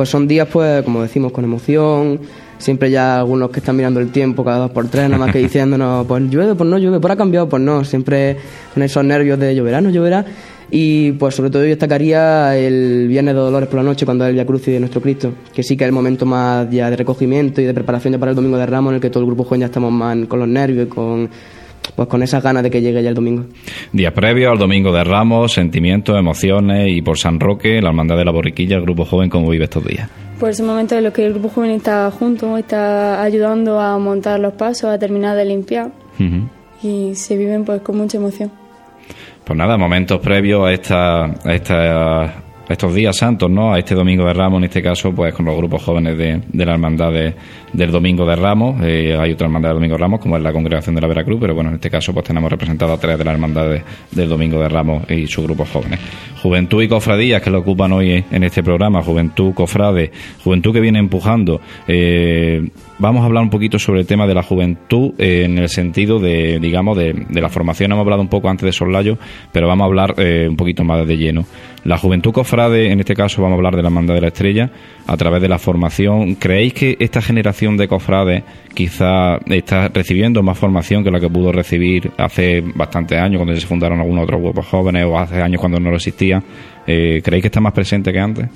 Pues son días, pues, como decimos, con emoción, siempre ya algunos que están mirando el tiempo cada dos por tres, nada más que diciéndonos, pues llueve, pues no llueve, por ha cambiado, pues no, siempre con esos nervios de lloverá, no lloverá. Y pues sobre todo yo destacaría el Viernes de Dolores por la noche, cuando es el Via Crucis de nuestro Cristo, que sí que es el momento más ya de recogimiento y de preparación ya para el Domingo de Ramos, en el que todo el grupo joven ya estamos más con los nervios y con pues con esas ganas de que llegue ya el domingo. Días previos al Domingo de Ramos, sentimientos, emociones y por San Roque, la Hermandad de la Borriquilla, el Grupo Joven, ¿cómo vive estos días? Pues es un momento en el que el Grupo Joven está junto, está ayudando a montar los pasos, a terminar de limpiar y se viven pues con mucha emoción. Pues nada, momentos previos a esta, a esta estos días santos, ¿no? A este Domingo de Ramos, en este caso, pues con los grupos jóvenes de, de la hermandad del Domingo de Ramos. Eh, hay otra hermandad del Domingo de Ramos, como es la Congregación de la Veracruz, pero bueno, en este caso, pues tenemos representados a tres de las hermandades del Domingo de Ramos y sus grupos jóvenes. Juventud y cofradías que lo ocupan hoy en este programa, Juventud, Cofrade, Juventud que viene empujando. Eh, vamos a hablar un poquito sobre el tema de la juventud eh, en el sentido de, digamos, de, de, la formación. Hemos hablado un poco antes de Sollayo, pero vamos a hablar un poquito más de lleno. La juventud cofrade, en este caso vamos a hablar de la Hermandad de la Estrella, a través de la formación. ¿Creéis que esta generación de cofrades quizá está recibiendo más formación que la que pudo recibir hace bastantes años, cuando se fundaron algunos otros grupos jóvenes, o hace años cuando no lo existía? Eh, ¿Creéis que está más presente que antes?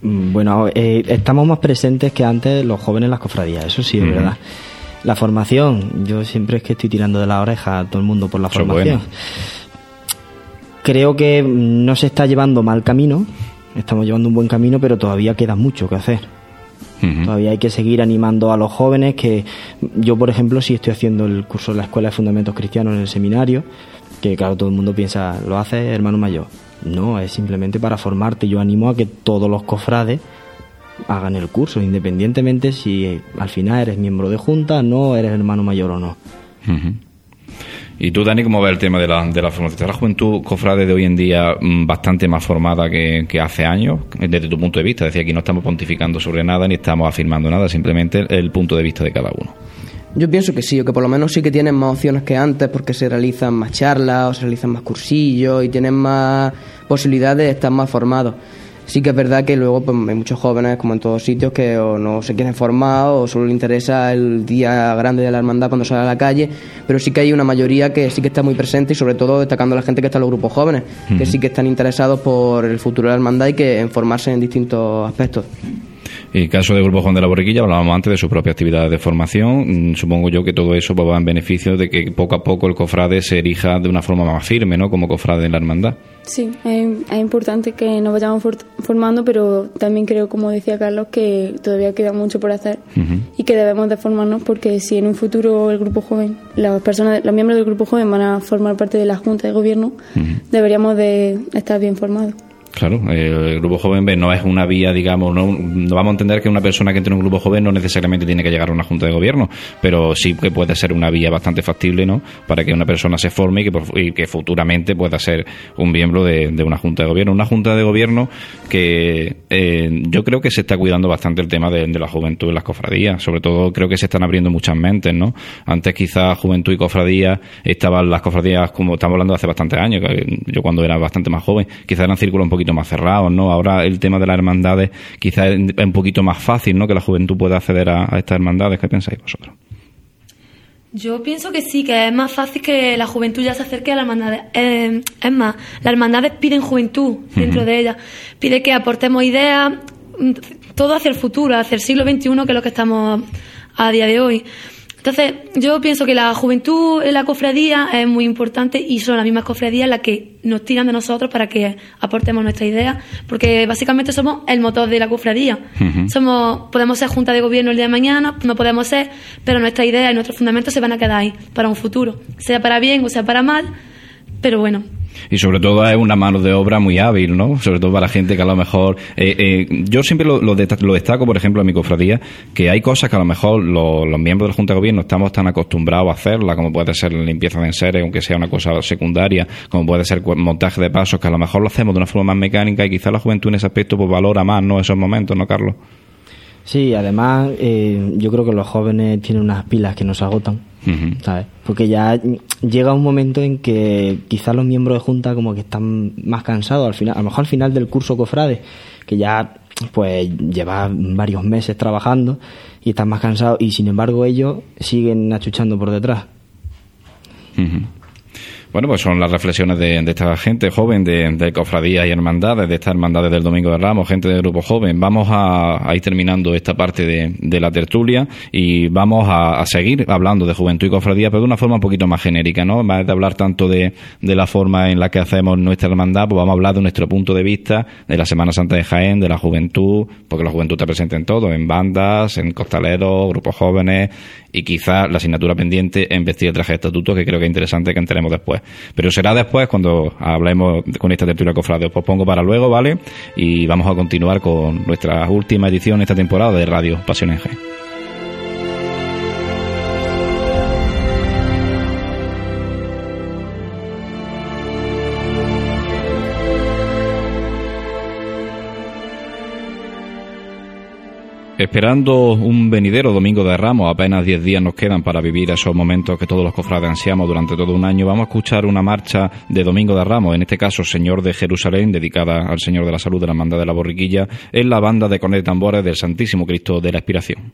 Mm, bueno, eh, estamos más presentes que antes los jóvenes en las cofradías, eso sí es verdad. La formación, yo siempre es que estoy tirando de la oreja a todo el mundo por la formación. Creo que no se está llevando mal camino, estamos llevando un buen camino, pero todavía queda mucho que hacer. Todavía hay que seguir animando a los jóvenes que yo, por ejemplo, sí estoy haciendo el curso de la Escuela de Fundamentos Cristianos en el seminario, que claro, todo el mundo piensa, lo hace hermano mayor. No, es simplemente para formarte. Yo animo a que todos los cofrades hagan el curso, independientemente si al final eres miembro de junta, no eres hermano mayor o no. ¿Y tú, Dani, cómo ves el tema de la, de la formación? ¿La juventud cofrade de hoy en día mm, bastante más formada que, que, hace años, desde tu punto de vista? Es decir, aquí no estamos pontificando sobre nada ni estamos afirmando nada, simplemente el punto de vista de cada uno. Yo pienso que sí, o que por lo menos sí que tienen más opciones que antes porque se realizan más charlas o se realizan más cursillos y tienen más posibilidades de estar más formados. Sí que es verdad que luego pues, hay muchos jóvenes, como en todos sitios, que o no se quieren formar o solo les interesa el día grande de la hermandad cuando sale a la calle, pero sí que hay una mayoría que sí que está muy presente y sobre todo destacando a la gente que está en los grupos jóvenes, que sí que están interesados por el futuro de la hermandad y que en formarse en distintos aspectos. En el caso del Grupo Juan de la Borriquilla, hablábamos antes de su propia actividad de formación. Mm, supongo yo que todo eso pues, va en beneficio de que poco a poco el cofrade se erija de una forma más firme, ¿no? Como cofrade en la hermandad. Sí, es, importante que nos vayamos formando, pero también creo, como decía Carlos, que todavía queda mucho por hacer y que debemos de formarnos porque si en un futuro el grupo joven, las personas, los miembros del grupo joven van a formar parte de la Junta de Gobierno, deberíamos de estar bien formados. Claro, el grupo joven no es una vía, digamos, no, no, vamos a entender que una persona que entre en un grupo joven no necesariamente tiene que llegar a una junta de gobierno, pero sí que puede ser una vía bastante factible, ¿no? Para que una persona se forme y que, que futuramente pueda ser un miembro de, una junta de gobierno. Una junta de gobierno que eh, yo creo que se está cuidando bastante el tema de, la juventud y las cofradías. Sobre todo creo que se están abriendo muchas mentes, ¿no? Antes quizás juventud y cofradías estaban las cofradías, como estamos hablando de hace bastantes años, yo cuando era bastante más joven, quizás eran círculos un poquito más cerrados, ¿no? Ahora el tema de las hermandades quizás es un poquito más fácil, ¿no? Que la juventud pueda acceder a, estas hermandades. ¿Qué pensáis vosotros? Yo pienso que sí, que es más fácil que la juventud ya se acerque a la hermandad. Eh, es más, las hermandades piden juventud dentro de ellas. Pide que aportemos ideas, mm, todo hacia el futuro, hacia el siglo XXI, que es lo que estamos a día de hoy. Entonces, yo pienso que la juventud en la cofradía es muy importante y son las mismas cofradías las que nos tiran de nosotros para que aportemos nuestra idea, porque básicamente somos el motor de la cofradía. Somos, podemos ser junta de gobierno el día de mañana, no podemos ser, pero nuestra idea y nuestros fundamentos se van a quedar ahí para un futuro, sea para bien o sea para mal, pero bueno, y sobre todo es una mano de obra muy hábil, ¿no? Sobre todo para la gente que a lo mejor... Eh, eh, yo siempre lo, lo, destaco, por ejemplo, en mi cofradía, que hay cosas que a lo mejor los, miembros de la Junta de Gobierno estamos tan acostumbrados a hacerla, como puede ser la limpieza de enseres, aunque sea una cosa secundaria, como puede ser montaje de pasos, que a lo mejor lo hacemos de una forma más mecánica y quizás la juventud en ese aspecto pues valora más, ¿no? Esos momentos, ¿no, Carlos? Sí, además eh, yo creo que los jóvenes tienen unas pilas que no se agotan, ¿sabes? Porque ya llega un momento en que quizás los miembros de junta como que están más cansados al final, a lo mejor al final del curso cofrade, que ya pues lleva varios meses trabajando y están más cansados y sin embargo ellos siguen achuchando por detrás. Bueno, pues son las reflexiones de, esta gente joven de, de, cofradías y hermandades, de estas hermandades del Domingo de Ramos, gente del grupo joven. Vamos a, ir terminando esta parte de, la tertulia y vamos a, seguir hablando de juventud y cofradía, pero de una forma un poquito más genérica, ¿no? Vez de hablar tanto de, la forma en la que hacemos nuestra hermandad, pues vamos a hablar de nuestro punto de vista de la Semana Santa de Jaén, de la juventud, porque la juventud está presente en todo, en bandas, en costaleros, grupos jóvenes y quizás la asignatura pendiente en vestir el traje de estatuto, que creo que es interesante que entremos después. Pero será después cuando hablemos con esta tertulia cofrade. Os pongo para luego, ¿vale? Y vamos a continuar con nuestra última edición esta temporada de Radio Pasión en G. Esperando un venidero domingo de Ramos, apenas 10 días nos quedan para vivir esos momentos que todos los cofrades ansiamos durante todo un año. Vamos a escuchar una marcha de Domingo de Ramos, en este caso Señor de Jerusalén, dedicada al Señor de la Salud de la Manda de la Borriquilla, en la banda de cornet de tambores del Santísimo Cristo de la Expiración.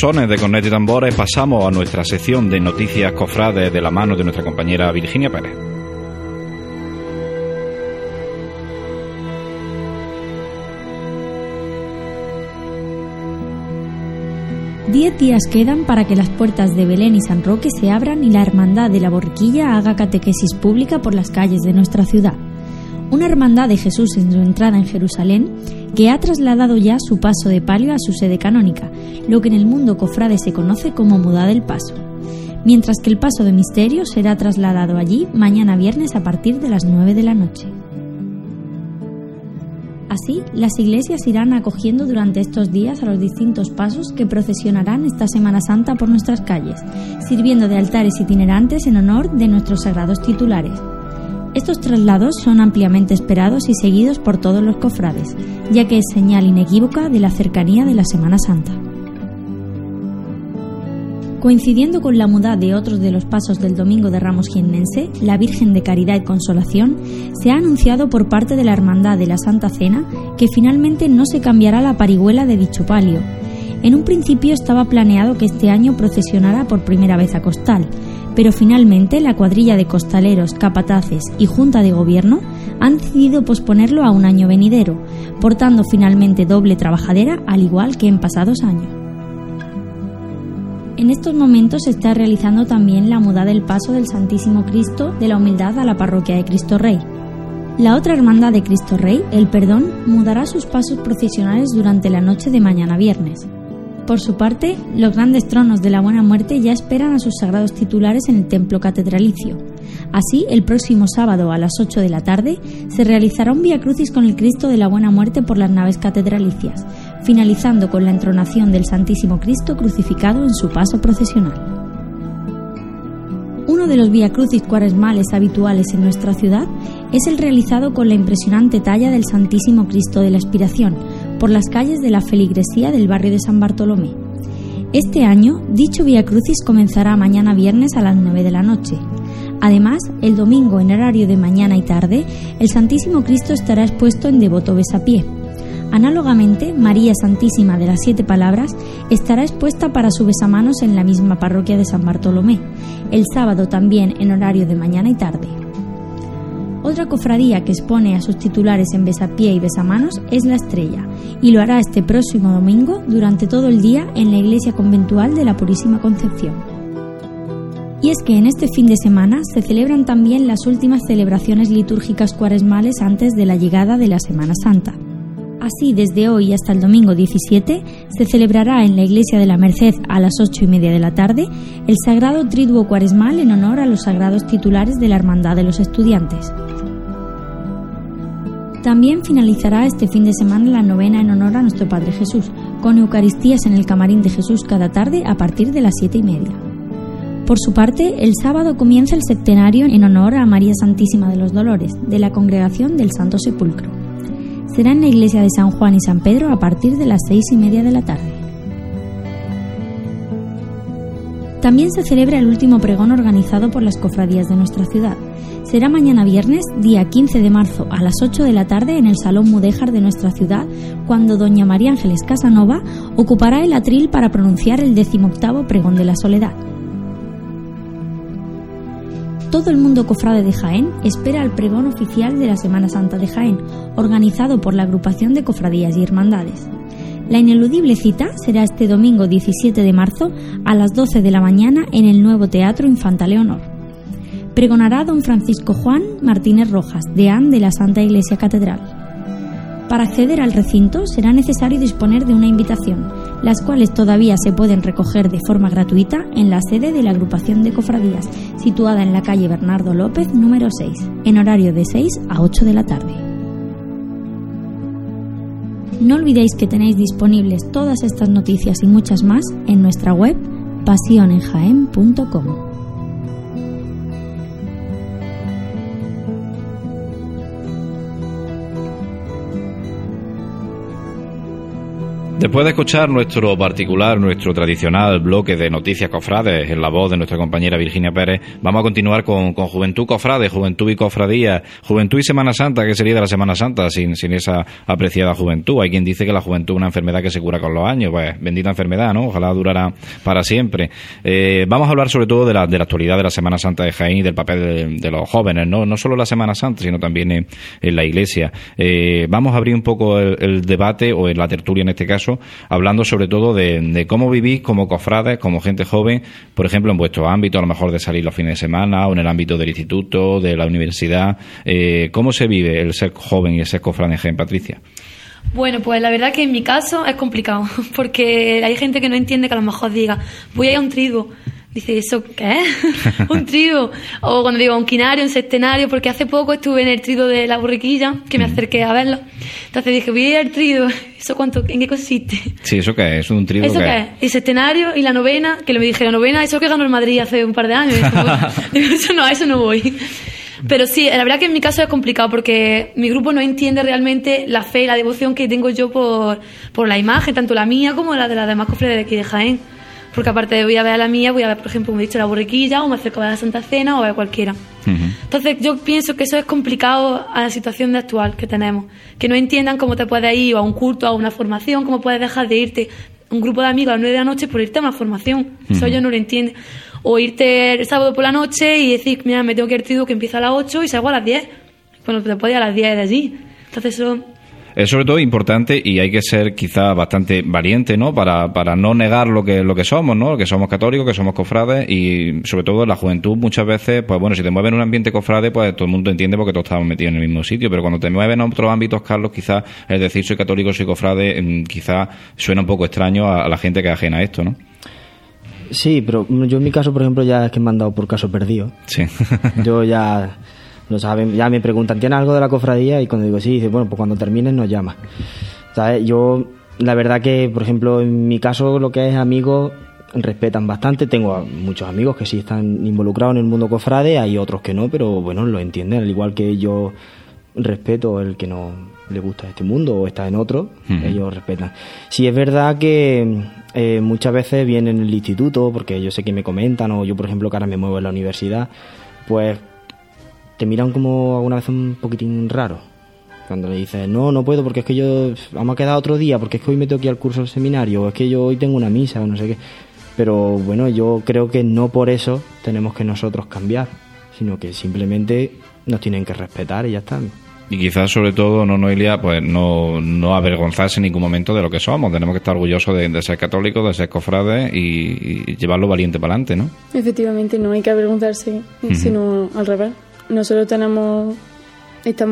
Sones de cornet y pasamos a nuestra sección de noticias cofrades de la mano de nuestra compañera Virginia Pérez. Diez días quedan para que las puertas de Belén y San Roque se abran y la Hermandad de la Borriquilla haga catequesis pública por las calles de nuestra ciudad. Una hermandad de Jesús en su entrada en Jerusalén que ha trasladado ya su paso de palio a su sede canónica, lo que en el mundo cofrade se conoce como Muda del Paso. Mientras que el paso de misterio será trasladado allí mañana viernes a partir de las 9 de la noche. Así, las iglesias irán acogiendo durante estos días a los distintos pasos que procesionarán esta Semana Santa por nuestras calles, sirviendo de altares itinerantes en honor de nuestros sagrados titulares. Estos traslados son ampliamente esperados y seguidos por todos los cofrades, ya que es señal inequívoca de la cercanía de la Semana Santa. Coincidiendo con la muda de otros de los pasos del Domingo de Ramos Jiennense, la Virgen de Caridad y Consolación, se ha anunciado por parte de la Hermandad de la Santa Cena que finalmente no se cambiará la parihuela de dicho palio. En un principio estaba planeado que este año procesionara por primera vez a Costal, pero finalmente la cuadrilla de costaleros, capataces y Junta de Gobierno han decidido posponerlo a un año venidero, portando finalmente doble trabajadera al igual que en pasados años. En estos momentos se está realizando también la muda del paso del Santísimo Cristo de la Humildad a la parroquia de Cristo Rey. La otra hermandad de Cristo Rey, el Perdón, mudará sus pasos procesionales durante la noche de mañana viernes. Por su parte, los grandes tronos de la Buena Muerte ya esperan a sus sagrados titulares en el templo catedralicio. Así, el próximo sábado a las 8 de la tarde se realizará un Via Crucis con el Cristo de la Buena Muerte por las naves catedralicias, finalizando con la entronación del Santísimo Cristo crucificado en su paso procesional. Uno de los Via Crucis cuaresmales habituales en nuestra ciudad es el realizado con la impresionante talla del Santísimo Cristo de la Expiración por las calles de la feligresía del barrio de San Bartolomé. Este año, dicho Via Crucis comenzará mañana viernes a las 9 de la noche. Además, el domingo en horario de mañana y tarde, el Santísimo Cristo estará expuesto en devoto besapié. Análogamente, María Santísima de las Siete Palabras estará expuesta para su besamanos en la misma parroquia de San Bartolomé, el sábado también en horario de mañana y tarde. Otra cofradía que expone a sus titulares en besapié y besamanos es la Estrella, y lo hará este próximo domingo durante todo el día en la iglesia conventual de la Purísima Concepción. Y es que en este fin de semana se celebran también las últimas celebraciones litúrgicas cuaresmales antes de la llegada de la Semana Santa. Así, desde hoy hasta el domingo 17, se celebrará en la Iglesia de la Merced a las ocho y media de la tarde el Sagrado Triduo Cuaresmal en honor a los sagrados titulares de la Hermandad de los Estudiantes. También finalizará este fin de semana la novena en honor a nuestro Padre Jesús, con Eucaristías en el Camarín de Jesús cada tarde a partir de las siete y media. Por su parte, el sábado comienza el septenario en honor a María Santísima de los Dolores, de la Congregación del Santo Sepulcro será en la iglesia de San Juan y San Pedro a partir de las seis y media de la tarde. También se celebra el último pregón organizado por las cofradías de nuestra ciudad. Será mañana viernes, día 15 de marzo, a las 8 de la tarde en el Salón Mudéjar de nuestra ciudad, cuando doña María Ángeles Casanova ocupará el atril para pronunciar el decimoctavo pregón de la soledad todo el mundo cofrade de Jaén espera el pregón oficial de la Semana Santa de Jaén, organizado por la agrupación de cofradías y hermandades. La ineludible cita será este domingo 17 de marzo a las 12 de la mañana en el nuevo Teatro Infanta Leonor. Pregonará don Francisco Juan Martínez Rojas, deán de la Santa Iglesia Catedral. Para acceder al recinto será necesario disponer de una invitación, las cuales todavía se pueden recoger de forma gratuita en la sede de la agrupación de cofradías, situada en la calle Bernardo López número 6, en horario de 6 a 8 de la tarde. No olvidéis que tenéis disponibles todas estas noticias y muchas más en nuestra web pasionenjaen.com. Después de escuchar nuestro particular, nuestro tradicional bloque de noticias cofrades en la voz de nuestra compañera Virginia Pérez, vamos a continuar con, con Juventud Cofrade, Juventud y Cofradía, Juventud y Semana Santa, que sería de la Semana Santa sin, sin esa apreciada juventud. Hay quien dice que la juventud es una enfermedad que se cura con los años, pues bendita enfermedad, ¿no? Ojalá durara para siempre. Eh, vamos a hablar sobre todo de la, de la actualidad de la Semana Santa de Jaén y del papel de, los jóvenes, ¿no? No solo la Semana Santa, sino también en, la Iglesia. Eh, vamos a abrir un poco el debate, o en la tertulia en este caso, hablando sobre todo de, cómo vivís como cofrades, como gente joven, por ejemplo, en vuestro ámbito, a lo mejor de salir los fines de semana o en el ámbito del instituto, de la universidad. Eh, ¿Cómo se vive el ser joven y el ser cofrade en Patricia? Bueno, pues la verdad que en mi caso es complicado, porque hay gente que no entiende que a lo mejor diga, voy a ir a un trigo, Dice, ¿eso qué un trigo. O cuando digo un quinario, un centenario, porque hace poco estuve en el trigo de la borriquilla, que me acerqué a verlo. Entonces dije, voy al trigo. ¿Eso cuánto, en qué consiste? Sí, ¿eso qué es? ¿Es un trigo ¿Eso qué, es? El centenario y la novena, que le dije, la novena, eso que ganó el Madrid hace un par de años. digo, eso no, a eso no voy. Pero sí, la verdad que en mi caso es complicado porque mi grupo no entiende realmente la fe y la devoción que tengo yo por, por la imagen, tanto la mía como la de las demás cofres de aquí de Jaén porque aparte de voy a ver a la mía, voy a ver, por ejemplo, como he dicho, la borriquilla, o me acerco a la Santa Cena, o a cualquiera. Entonces, yo pienso que eso es complicado a la situación actual que tenemos. Que no entiendan cómo te puedes ir a un culto, a una formación, cómo puedes dejar de irte un grupo de amigos a las 9 de la noche por irte a una formación. Eso yo no lo entiendo. O irte el sábado por la noche y decir, mira, me tengo que ir que empieza a las 8 y salgo a las 10. Bueno, te puedes ir a las 10 de allí. Entonces, eso es sobre todo importante y hay que ser quizá bastante valiente, ¿no? Para, para no negar lo que, lo que somos, ¿no? Que somos católicos, que somos cofrades y sobre todo la juventud muchas veces, pues bueno, si te mueves en un ambiente cofrade, pues todo el mundo entiende porque todos estamos metidos en el mismo sitio, pero cuando te mueves en otros ámbitos, Carlos, quizás es decir soy católico, soy cofrade, mm, quizás suena un poco extraño a, la gente que es ajena a esto, ¿no? Sí, pero yo en mi caso, por ejemplo, ya es que me han dado por caso perdido. Sí. yo ya no saben, ya me preguntan, ¿tienes algo de la cofradía? Y cuando digo sí, dice, bueno, pues cuando termines nos llama. ¿Sabes? Yo, la verdad que, por ejemplo, en mi caso, lo que es amigos, respetan bastante. Tengo muchos amigos que sí están involucrados en el mundo cofrade, hay otros que no, pero bueno, lo entienden, al igual que yo respeto el que no le gusta este mundo o está en otro, ellos respetan. Sí es verdad que eh, muchas veces vienen en el instituto, porque yo sé que me comentan, o yo por ejemplo que ahora me muevo en la universidad, pues te miran como alguna vez un poquitín raro. Cuando le dices, no, no puedo porque es que yo, vamos a quedar otro día, porque es que hoy me tengo que ir al curso del seminario, o es que yo hoy tengo una misa, o no sé qué. Pero bueno, yo creo que no por eso tenemos que nosotros cambiar, sino que simplemente nos tienen que respetar y ya está. Y quizás sobre todo, no Noelia, pues no, no avergonzarse en ningún momento de lo que somos. Tenemos que estar orgullosos de, ser católicos, de ser cofrades y, llevarlo valiente para adelante, ¿no? Efectivamente, no hay que avergonzarse, sino al revés nosotros tenemos esta,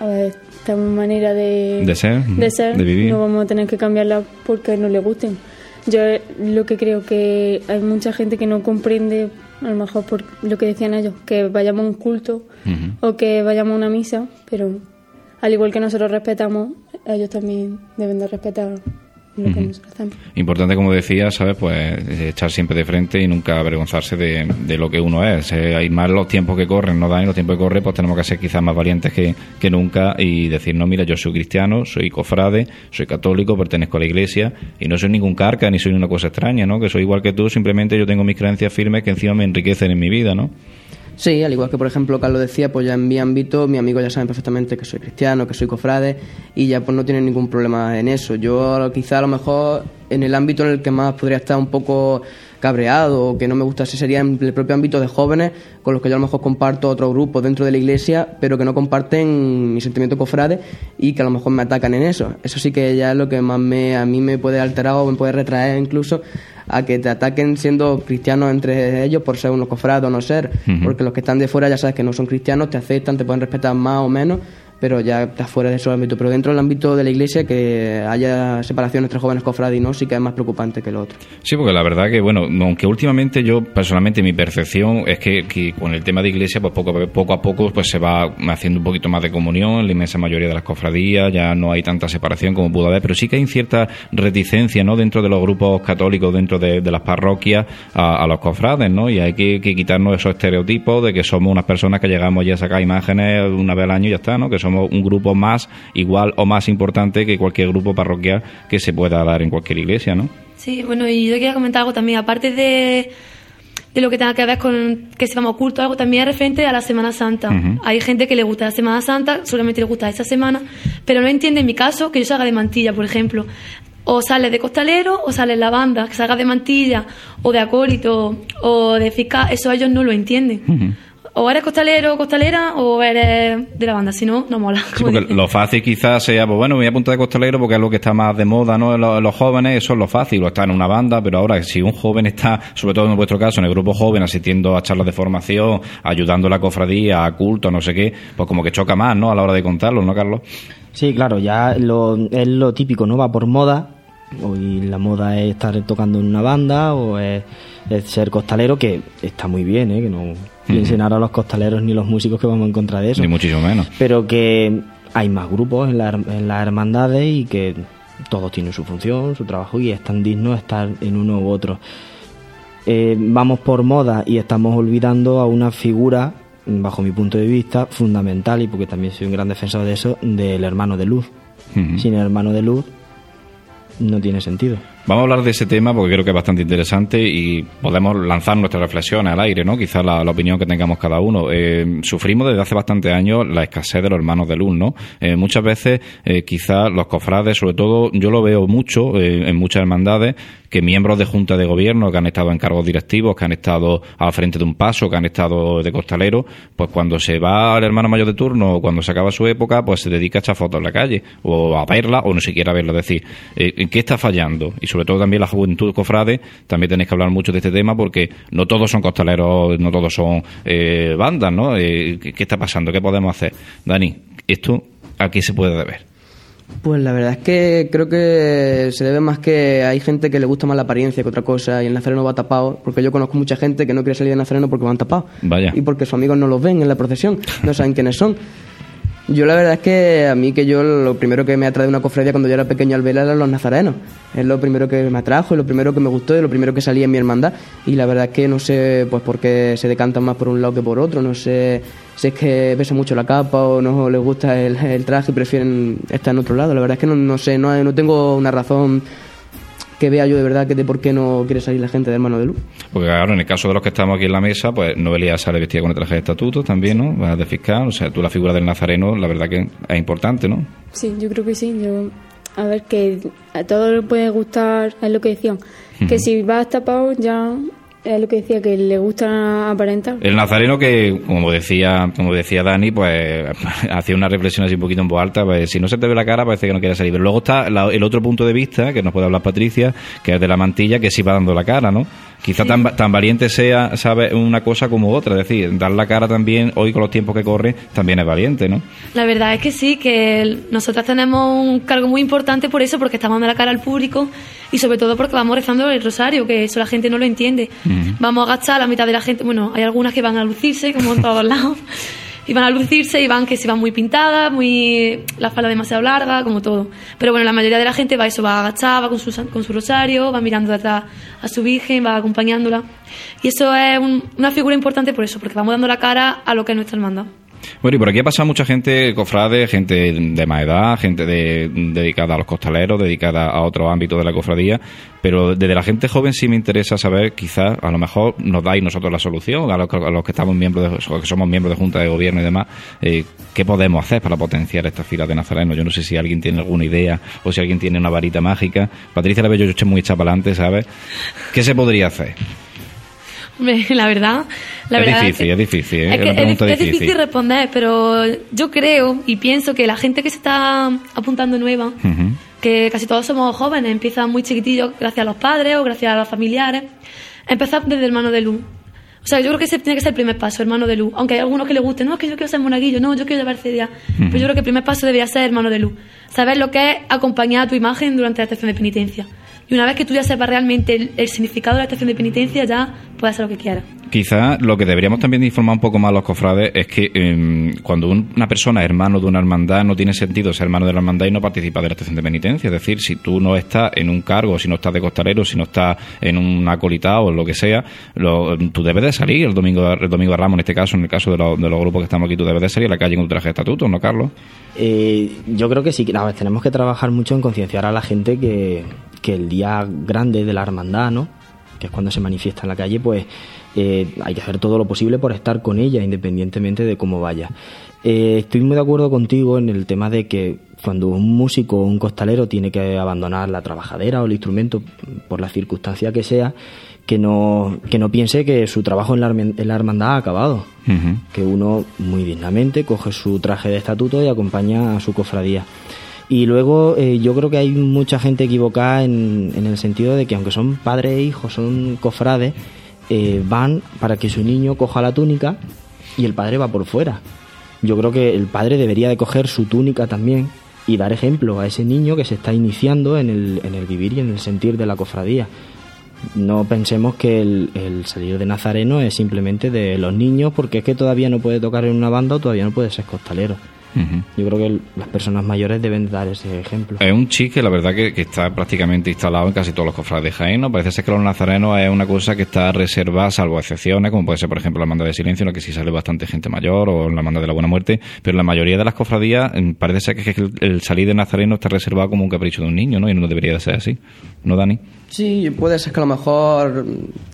esta manera de, de ser, de ser, de vivir. No vamos a tener que cambiarla porque no le gusten. Yo lo que creo que hay mucha gente que no comprende, a lo mejor por lo que decían ellos, que vayamos a un culto o que vayamos a una misa, pero al igual que nosotros respetamos, ellos también deben de Importante, como decía, ¿sabes? Pues echar siempre de frente y nunca avergonzarse de, lo que uno es. Eh, hay más los tiempos que corren, no dan y los tiempos que corren, pues tenemos que ser quizás más valientes que, que nunca y decir, no, mira, yo soy cristiano, soy cofrade, soy católico, pertenezco a la iglesia y no soy ningún carca ni soy una cosa extraña, ¿no? Que soy igual que tú, simplemente yo tengo mis creencias firmes que encima me enriquecen en mi vida, ¿no? Sí, al igual que por ejemplo Carlos decía, pues ya en mi ámbito, mi amigo ya saben perfectamente que soy cristiano, que soy cofrade y ya pues no tienen ningún problema en eso. Yo quizá a lo mejor en el ámbito en el que más podría estar un poco cabreado o que no me gustase sería en el propio ámbito de jóvenes con los que yo a lo mejor comparto otro grupo dentro de la iglesia pero que no comparten mi sentimiento cofrade y que a lo mejor me atacan en eso. Eso sí que ya es lo que más me a mí me puede alterar o me puede retraer incluso a que te ataquen siendo cristianos entre ellos por ser unos cofrados o no ser, porque los que están de fuera ya sabes que no son cristianos, te aceptan, te pueden respetar más o menos, pero ya está fuera de ese ámbito. Pero dentro del ámbito de la iglesia, que haya separación entre jóvenes cofrades y no, sí que es más preocupante que lo otro. Sí, porque la verdad que, bueno, aunque últimamente yo, personalmente, mi percepción es que, con el tema de iglesia, pues poco, poco a poco pues se va haciendo un poquito más de comunión, en la inmensa mayoría de las cofradías, ya no hay tanta separación como pudo haber, pero sí que hay cierta reticencia, ¿no?, dentro de los grupos católicos, dentro de, las parroquias, a, los cofrades, ¿no? Y hay que, quitarnos esos estereotipos de que somos unas personas que llegamos ya a sacar imágenes una vez al año y ya está, ¿no? Que somos un grupo más, igual o más importante que cualquier grupo parroquial que se pueda dar en cualquier iglesia, ¿no? Sí, bueno, y yo quería comentar algo también, aparte de, de lo que tenga que ver con que se llama oculto, algo también es referente a la Semana Santa. Hay gente que le gusta la Semana Santa, solamente le gusta esa semana, pero no entiende en mi caso que yo salga de mantilla, por ejemplo. O sale de costalero o sale en la banda, que salga de mantilla o de acólito o de fiscal, eso ellos no lo entienden o eres costalero o costalera o eres de la banda, si no, no mola. Sí, porque lo fácil quizás sea, pues bueno, me voy a apuntar de costalero porque es lo que está más de moda, ¿no? Los, los jóvenes, eso es lo fácil, o está en una banda, pero ahora si un joven está, sobre todo en vuestro caso, en el grupo joven, asistiendo a charlas de formación, ayudando a la cofradía, a culto, no sé qué, pues como que choca más, ¿no? A la hora de contarlo, ¿no, Carlos? Sí, claro, ya lo, es lo típico, ¿no? Va por moda, hoy la moda es estar tocando en una banda o es, es ser costalero, que está muy bien, ¿eh? Que no piensen ahora los costaleros ni los músicos que vamos en contra de eso. Ni muchísimo menos. Pero que hay más grupos en, la, en las hermandades y que todos tienen su función, su trabajo y es tan digno estar en uno u otro. Eh, vamos por moda y estamos olvidando a una figura, bajo mi punto de vista, fundamental, y porque también soy un gran defensor de eso, del hermano de luz. Sin el hermano de luz no tiene sentido. Vamos a hablar de ese tema porque creo que es bastante interesante y podemos lanzar nuestras reflexiones al aire, ¿no? Quizás la, opinión que tengamos cada uno. Eh, sufrimos desde hace bastante años la escasez de los hermanos de luz, ¿no? Eh, muchas veces, eh, quizás los cofrades, sobre todo, yo lo veo mucho en muchas hermandades, que miembros de junta de gobierno que han estado en cargos directivos, que han estado al frente de un paso, que han estado de costalero, pues cuando se va al hermano mayor de turno o cuando se acaba su época, pues se dedica a echar fotos en la calle o a verla o no siquiera a verla. Es decir, eh, ¿en qué está fallando? Y sobre todo también la juventud cofrade, también tenéis que hablar mucho de este tema porque no todos son costaleros, no todos son eh, bandas, ¿no? Eh, ¿qué, ¿Qué está pasando? ¿Qué podemos hacer? Dani, ¿esto a qué se puede deber? Pues la verdad es que creo que se debe más que hay gente que le gusta más la apariencia que otra cosa y el nazareno va tapado, porque yo conozco mucha gente que no quiere salir de nazareno porque van tapados. Vaya. Y porque sus amigos no los ven en la procesión, no saben quiénes son. Yo la verdad es que a mí que yo lo primero que me atrae de una cofradía cuando yo era pequeño al verla eran los nazarenos. Es lo primero que me atrajo, es lo primero que me gustó y lo primero que salía en mi hermandad. Y la verdad es que no sé pues por qué se decantan más por un lado que por otro. No sé si es que pesa mucho la capa o no les gusta el, el traje y prefieren estar en otro lado. La verdad es que no, no sé, no, no tengo una razón que vea yo de verdad que de por qué no quiere salir la gente de hermano de luz. Porque claro, en el caso de los que estamos aquí en la mesa, pues Noelia sale vestida con el traje de estatuto también, ¿no? Va de fiscal, o sea, tú la figura del nazareno, la verdad que es importante, ¿no? Sí, yo creo que sí. Yo, a ver, que a todos les puede gustar, es lo que decían, que si vas tapado ya es lo que decía, que le gusta aparentar. El nazareno que, como decía, como decía Dani, pues hacía una reflexión así un poquito en voz alta, pues si no se te ve la cara parece que no quiere salir. Pero luego está la- el otro punto de vista, que nos puede hablar Patricia, que es de la mantilla, que sí va dando la cara, ¿no? Quizá tan, tan valiente sea, sabe, una cosa como otra, es decir, dar la cara también, hoy con los tiempos que corre, también es valiente, ¿no? La verdad es que sí, que nosotras tenemos un cargo muy importante por eso, porque estamos dando la cara al público y sobre todo porque vamos rezando el rosario, que eso la gente no lo entiende. Vamos a agachar la mitad de la gente, bueno, hay algunas que van a lucirse, como en todos lados, y van a lucirse y van que se van muy pintadas, muy la falda demasiado larga, como todo. Pero bueno, la mayoría de la gente va eso, va agachada, va con su, con su rosario, va mirando detrás a su Virgen, va acompañándola. Y eso es un- una figura importante por eso, porque vamos dando la cara a lo que es nuestra hermandad. Bueno, y por aquí ha pasado mucha gente, cofrade, gente de más edad, gente de- dedicada a los costaleros, dedicada a otros ámbitos de la cofradía, pero desde la gente joven sí me interesa saber, quizás, a lo mejor nos dais nosotros la solución, a los, a los que estamos miembros, de, que somos miembros de Junta de Gobierno y demás, eh, ¿qué podemos hacer para potenciar estas filas de nazarenos? Yo no sé si alguien tiene alguna idea o si alguien tiene una varita mágica. Patricia la veo yo estoy muy hecha para adelante, ¿sabes? ¿Qué se podría hacer? La verdad, la Es verdad difícil, que- es difícil, ¿eh? Es, que una es, difícil. difícil responder, pero yo creo y pienso que la gente que se está apuntando nueva, que casi todos somos jóvenes, empiezan muy chiquitillos gracias a los padres o gracias a los familiares, empezar desde hermano de luz. O sea, yo creo que ese tiene que ser el primer paso, hermano de luz. Aunque hay algunos que les guste, no, es que yo quiero ser monaguillo, no, yo quiero llevar CDA. Pero yo creo que el primer paso debería ser hermano de luz. Saber lo que es acompañar a tu imagen durante la estación de penitencia. Y una vez que tú ya sepas realmente el, significado de la estación de penitencia, ya puedes hacer lo que quieras. Quizá lo que deberíamos también informar un poco más a los cofrades es que em, cuando una persona es hermano de una hermandad no tiene sentido ser hermano de la hermandad y no participa de la estación de penitencia. Es decir, si tú no estás en un cargo, si no estás de costalero, si no estás en un acolitado o lo que sea, tú debes de salir el domingo, el domingo de Ramos, en este caso, en el caso de, los grupos que estamos aquí, tú debes de salir a la calle en un traje de estatuto, ¿no, Carlos? Eh, yo creo que sí, tenemos que trabajar mucho en concienciar a la gente que, que el día grande de la hermandad, ¿no? que es cuando se manifiesta en la calle, pues eh, hay que hacer todo lo posible por estar con ella, independientemente de cómo vaya. Eh, estoy muy de acuerdo contigo en el tema de que cuando un músico o un costalero tiene que abandonar la trabajadera o el instrumento, por la circunstancia que sea, que no, que no piense que su trabajo en la, en la hermandad ha acabado. Que uno muy dignamente coge su traje de estatuto y acompaña a su cofradía. Y luego eh, yo creo que hay mucha gente equivocada en, en, el sentido de que aunque son padres e hijos, son cofrades, eh, van para que su niño coja la túnica y el padre va por fuera. Yo creo que el padre debería de coger su túnica también y dar ejemplo a ese niño que se está iniciando en el, en el vivir y en el sentir de la cofradía. No pensemos que el, el, salir de Nazareno es simplemente de los niños porque es que todavía no puede tocar en una banda o todavía no puede ser costalero. Yo creo que las personas mayores deben dar ese ejemplo. Es un chique, la verdad, que, está prácticamente instalado en casi todos los cofrades de Jaén. ¿no? Parece ser que los nazarenos es una cosa que está reservada, salvo excepciones, como puede ser, por ejemplo, la manda de silencio, en la que sí sale bastante gente mayor, o la manda de la buena muerte. Pero la mayoría de las cofradías mm, parece ser que el, salir de nazareno está reservado como un capricho de un niño, ¿no? Y no debería de ser así. ¿No, Dani? Sí, puede ser que a lo mejor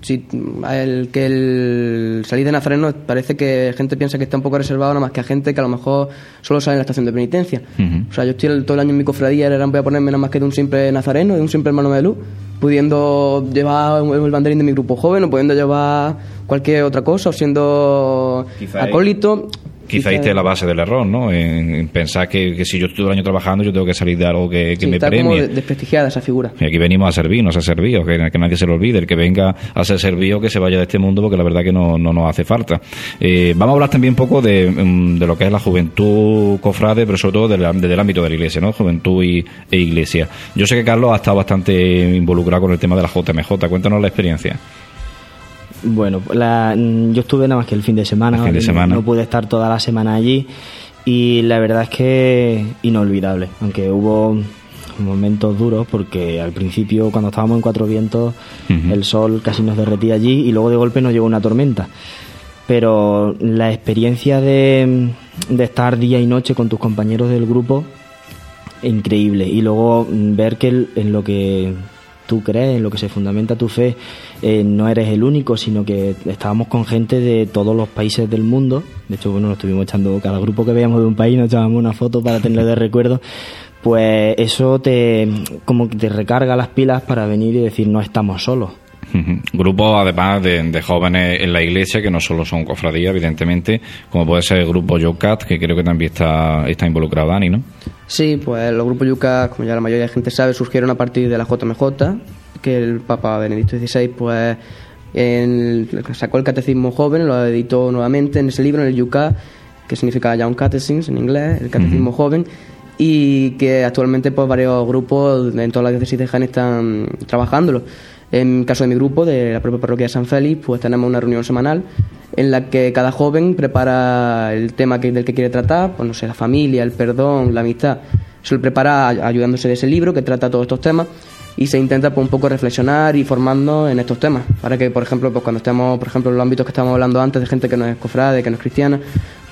si el, que el salir de Nazareno parece que gente piensa que está un poco reservado, nada más que a gente que a lo mejor solo sale en la estación de penitencia. O sea, yo estoy todo el año en mi cofradía y ahora voy a ponerme nada más que de un simple nazareno, de un simple hermano de luz, pudiendo llevar el banderín de mi grupo joven o pudiendo llevar cualquier otra cosa, o siendo acólito. Quizá ahí esté la base del error, ¿no? En, pensar que, si yo estoy todo el año trabajando, yo tengo que salir de algo que, que me está premie. Como desprestigiada esa figura. Y aquí venimos a servir, no a ser servido, que, nadie se lo olvide. El que venga a ser servido, que se vaya de este mundo, porque la verdad que no, no nos hace falta. Eh, vamos a hablar también un poco de, mm, de, lo que es la juventud cofrade, pero sobre todo desde el ámbito de la iglesia, ¿no? Juventud y, e iglesia. Yo sé que Carlos ha estado bastante involucrado con el tema de la JMJ. Cuéntanos la experiencia. Bueno, la, yo estuve nada más que el fin de semana, No, pude estar toda la semana allí y la verdad es que inolvidable, aunque hubo momentos duros porque al principio cuando estábamos en Cuatro Vientos el sol casi nos derretía allí y luego de golpe nos llegó una tormenta. Pero la experiencia de, de estar día y noche con tus compañeros del grupo, increíble. Y luego ver que en lo que tú crees, en lo que se fundamenta tu fe, eh, no eres el único, sino que estábamos con gente de todos los países del mundo. De hecho, bueno, nos estuvimos echando, cada grupo que veíamos de un país nos echábamos una foto para tenerlo de recuerdo. Pues eso te, como que te recarga las pilas para venir y decir no estamos solos. Grupos además de, jóvenes en la iglesia que no solo son cofradías, evidentemente, como puede ser el grupo Yocat, que creo que también está, está involucrado Dani, ¿no? Sí, pues los grupos Yucat, como ya la mayoría de gente sabe, surgieron a partir de la JMJ, que el Papa Benedicto XVI pues sacó el catecismo joven, lo editó nuevamente en ese libro, en el Yucat, que significa Young Catechism en inglés, el catecismo joven, y que actualmente pues varios grupos en todas las diócesis de Jaén están trabajándolo. En caso de mi grupo, de la propia parroquia de San Félix, pues tenemos una reunión semanal en la que cada joven prepara el tema que, del que quiere tratar, pues no sé, la familia, el perdón, la amistad. Se lo prepara ayudándose de ese libro que trata todos estos temas y se intenta pues, un poco reflexionar y formarnos en estos temas para que por ejemplo pues cuando estemos por ejemplo en los ámbitos que estábamos hablando antes de gente que no es cofrade que no es cristiana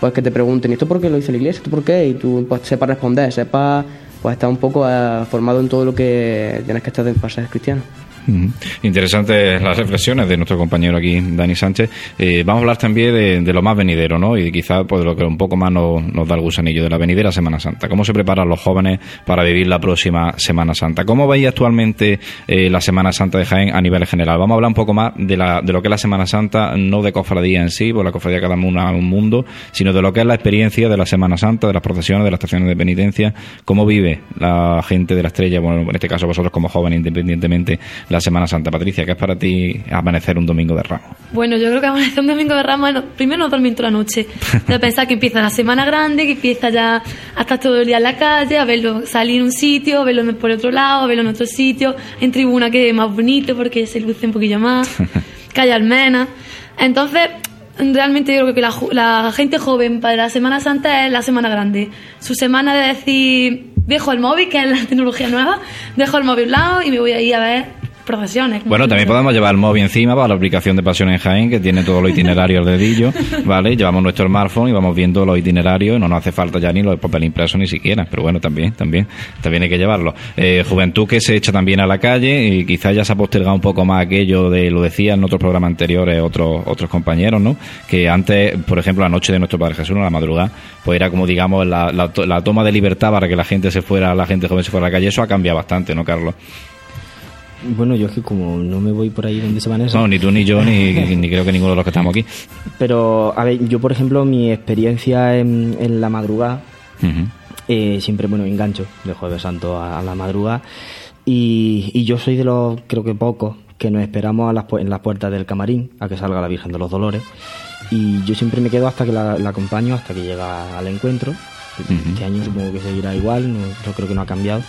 pues que te pregunten ¿y esto por qué lo dice la iglesia? ¿esto por qué? y tú pues sepas responder sepas pues estar un poco eh, formado en todo lo que tienes que estar para ser cristiano Interesantes las reflexiones de nuestro compañero aquí, Dani Sánchez. Eh, vamos a hablar también de, lo más venidero, ¿no? Y quizás pues, lo que un poco más nos, da el gusanillo, de la venidera Semana Santa. ¿Cómo se preparan los jóvenes para vivir la próxima Semana Santa? ¿Cómo veis actualmente eh, la Semana Santa de Jaén a nivel general? Vamos a hablar un poco más de, de lo que es la Semana Santa, no de cofradía en sí, porque la cofradía cada uno un mundo, sino de lo que es la experiencia de la Semana Santa, de las procesiones, de las estaciones de penitencia. ¿Cómo vive la gente de la estrella, bueno, en este caso vosotros como jóvenes independientemente, la Semana Santa Patricia, ¿qué es para ti amanecer un domingo de Ramos? Bueno, yo creo que amanecer un domingo de Ramos, primero no dormir toda la noche, de pensar que empieza la semana grande, que empieza ya a estar todo el día en la calle, a verlo salir en un sitio, a verlo por otro lado, a verlo en otro sitio, en tribuna que es más bonito porque se luce un poquillo más, calle Almena. Entonces, realmente yo creo que la, la gente joven para la Semana Santa es la Semana Grande. Su semana de decir, dejo el móvil, que es la tecnología nueva, dejo el móvil a un lado y me voy a ir a ver procesiones. Bueno, también podemos llevar el móvil encima para la aplicación de Pasión en Jaén, que tiene todos los itinerarios al dedillo, ¿vale? Llevamos nuestro smartphone y vamos viendo los itinerarios, no nos hace falta ya ni los papel impreso ni siquiera, pero bueno, también, también, también hay que llevarlo. Eh, juventud que se echa también a la calle y quizás ya se ha postergado un poco más aquello de, lo decían en otros programas anteriores otros, otros compañeros, ¿no? Que antes, por ejemplo, la noche de nuestro Padre Jesús, no la madrugada, pues era como, digamos, la, la, la toma de libertad para que la gente se fuera, la gente joven se fuera a la calle, eso ha cambiado bastante, ¿no, Carlos? Bueno, yo es que como no me voy por ahí donde se van esas... No, ni tú ni yo, ni, ni creo que ninguno de los que estamos aquí. Pero, a ver, yo por ejemplo, mi experiencia en, en la madrugada, eh, siempre, bueno, engancho de Jueves Santo a, a la madrugada. Y, y yo soy de los, creo que pocos, que nos esperamos a las, en las puertas del camarín a que salga la Virgen de los Dolores. Y yo siempre me quedo hasta que la, la acompaño, hasta que llega al encuentro. Este año supongo que seguirá igual, no, yo creo que no ha cambiado.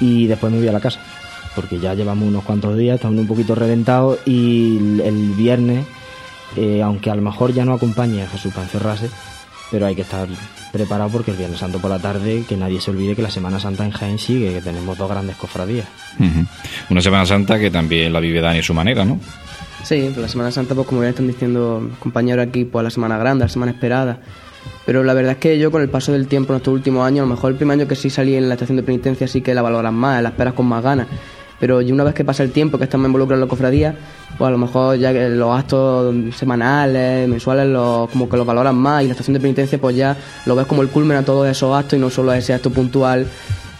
Y después me voy a la casa, porque ya llevamos unos cuantos días, estamos un poquito reventados y el, viernes, eh, aunque a lo mejor ya no acompañe a Jesús para encerrarse, pero hay que estar preparado porque el Viernes Santo por la tarde, que nadie se olvide que la Semana Santa en Jaén sigue, que tenemos dos grandes cofradías. Una Semana Santa que también la vive Dani a su manera, ¿no? Sí, pues la Semana Santa, pues como ya están diciendo compañeros aquí, pues la Semana Grande, la Semana Esperada. Pero la verdad es que yo con el paso del tiempo en estos últimos años, a lo mejor el primer año que sí salí en la estación de penitencia sí que la valoran más, la esperas con más ganas. Pero una vez que pasa el tiempo, que estamos involucrados en la cofradía, pues a lo mejor ya que los actos semanales, mensuales, los, como que los valoran más y la estación de penitencia pues ya lo ves como el culmen a todos esos actos y no solo a ese acto puntual.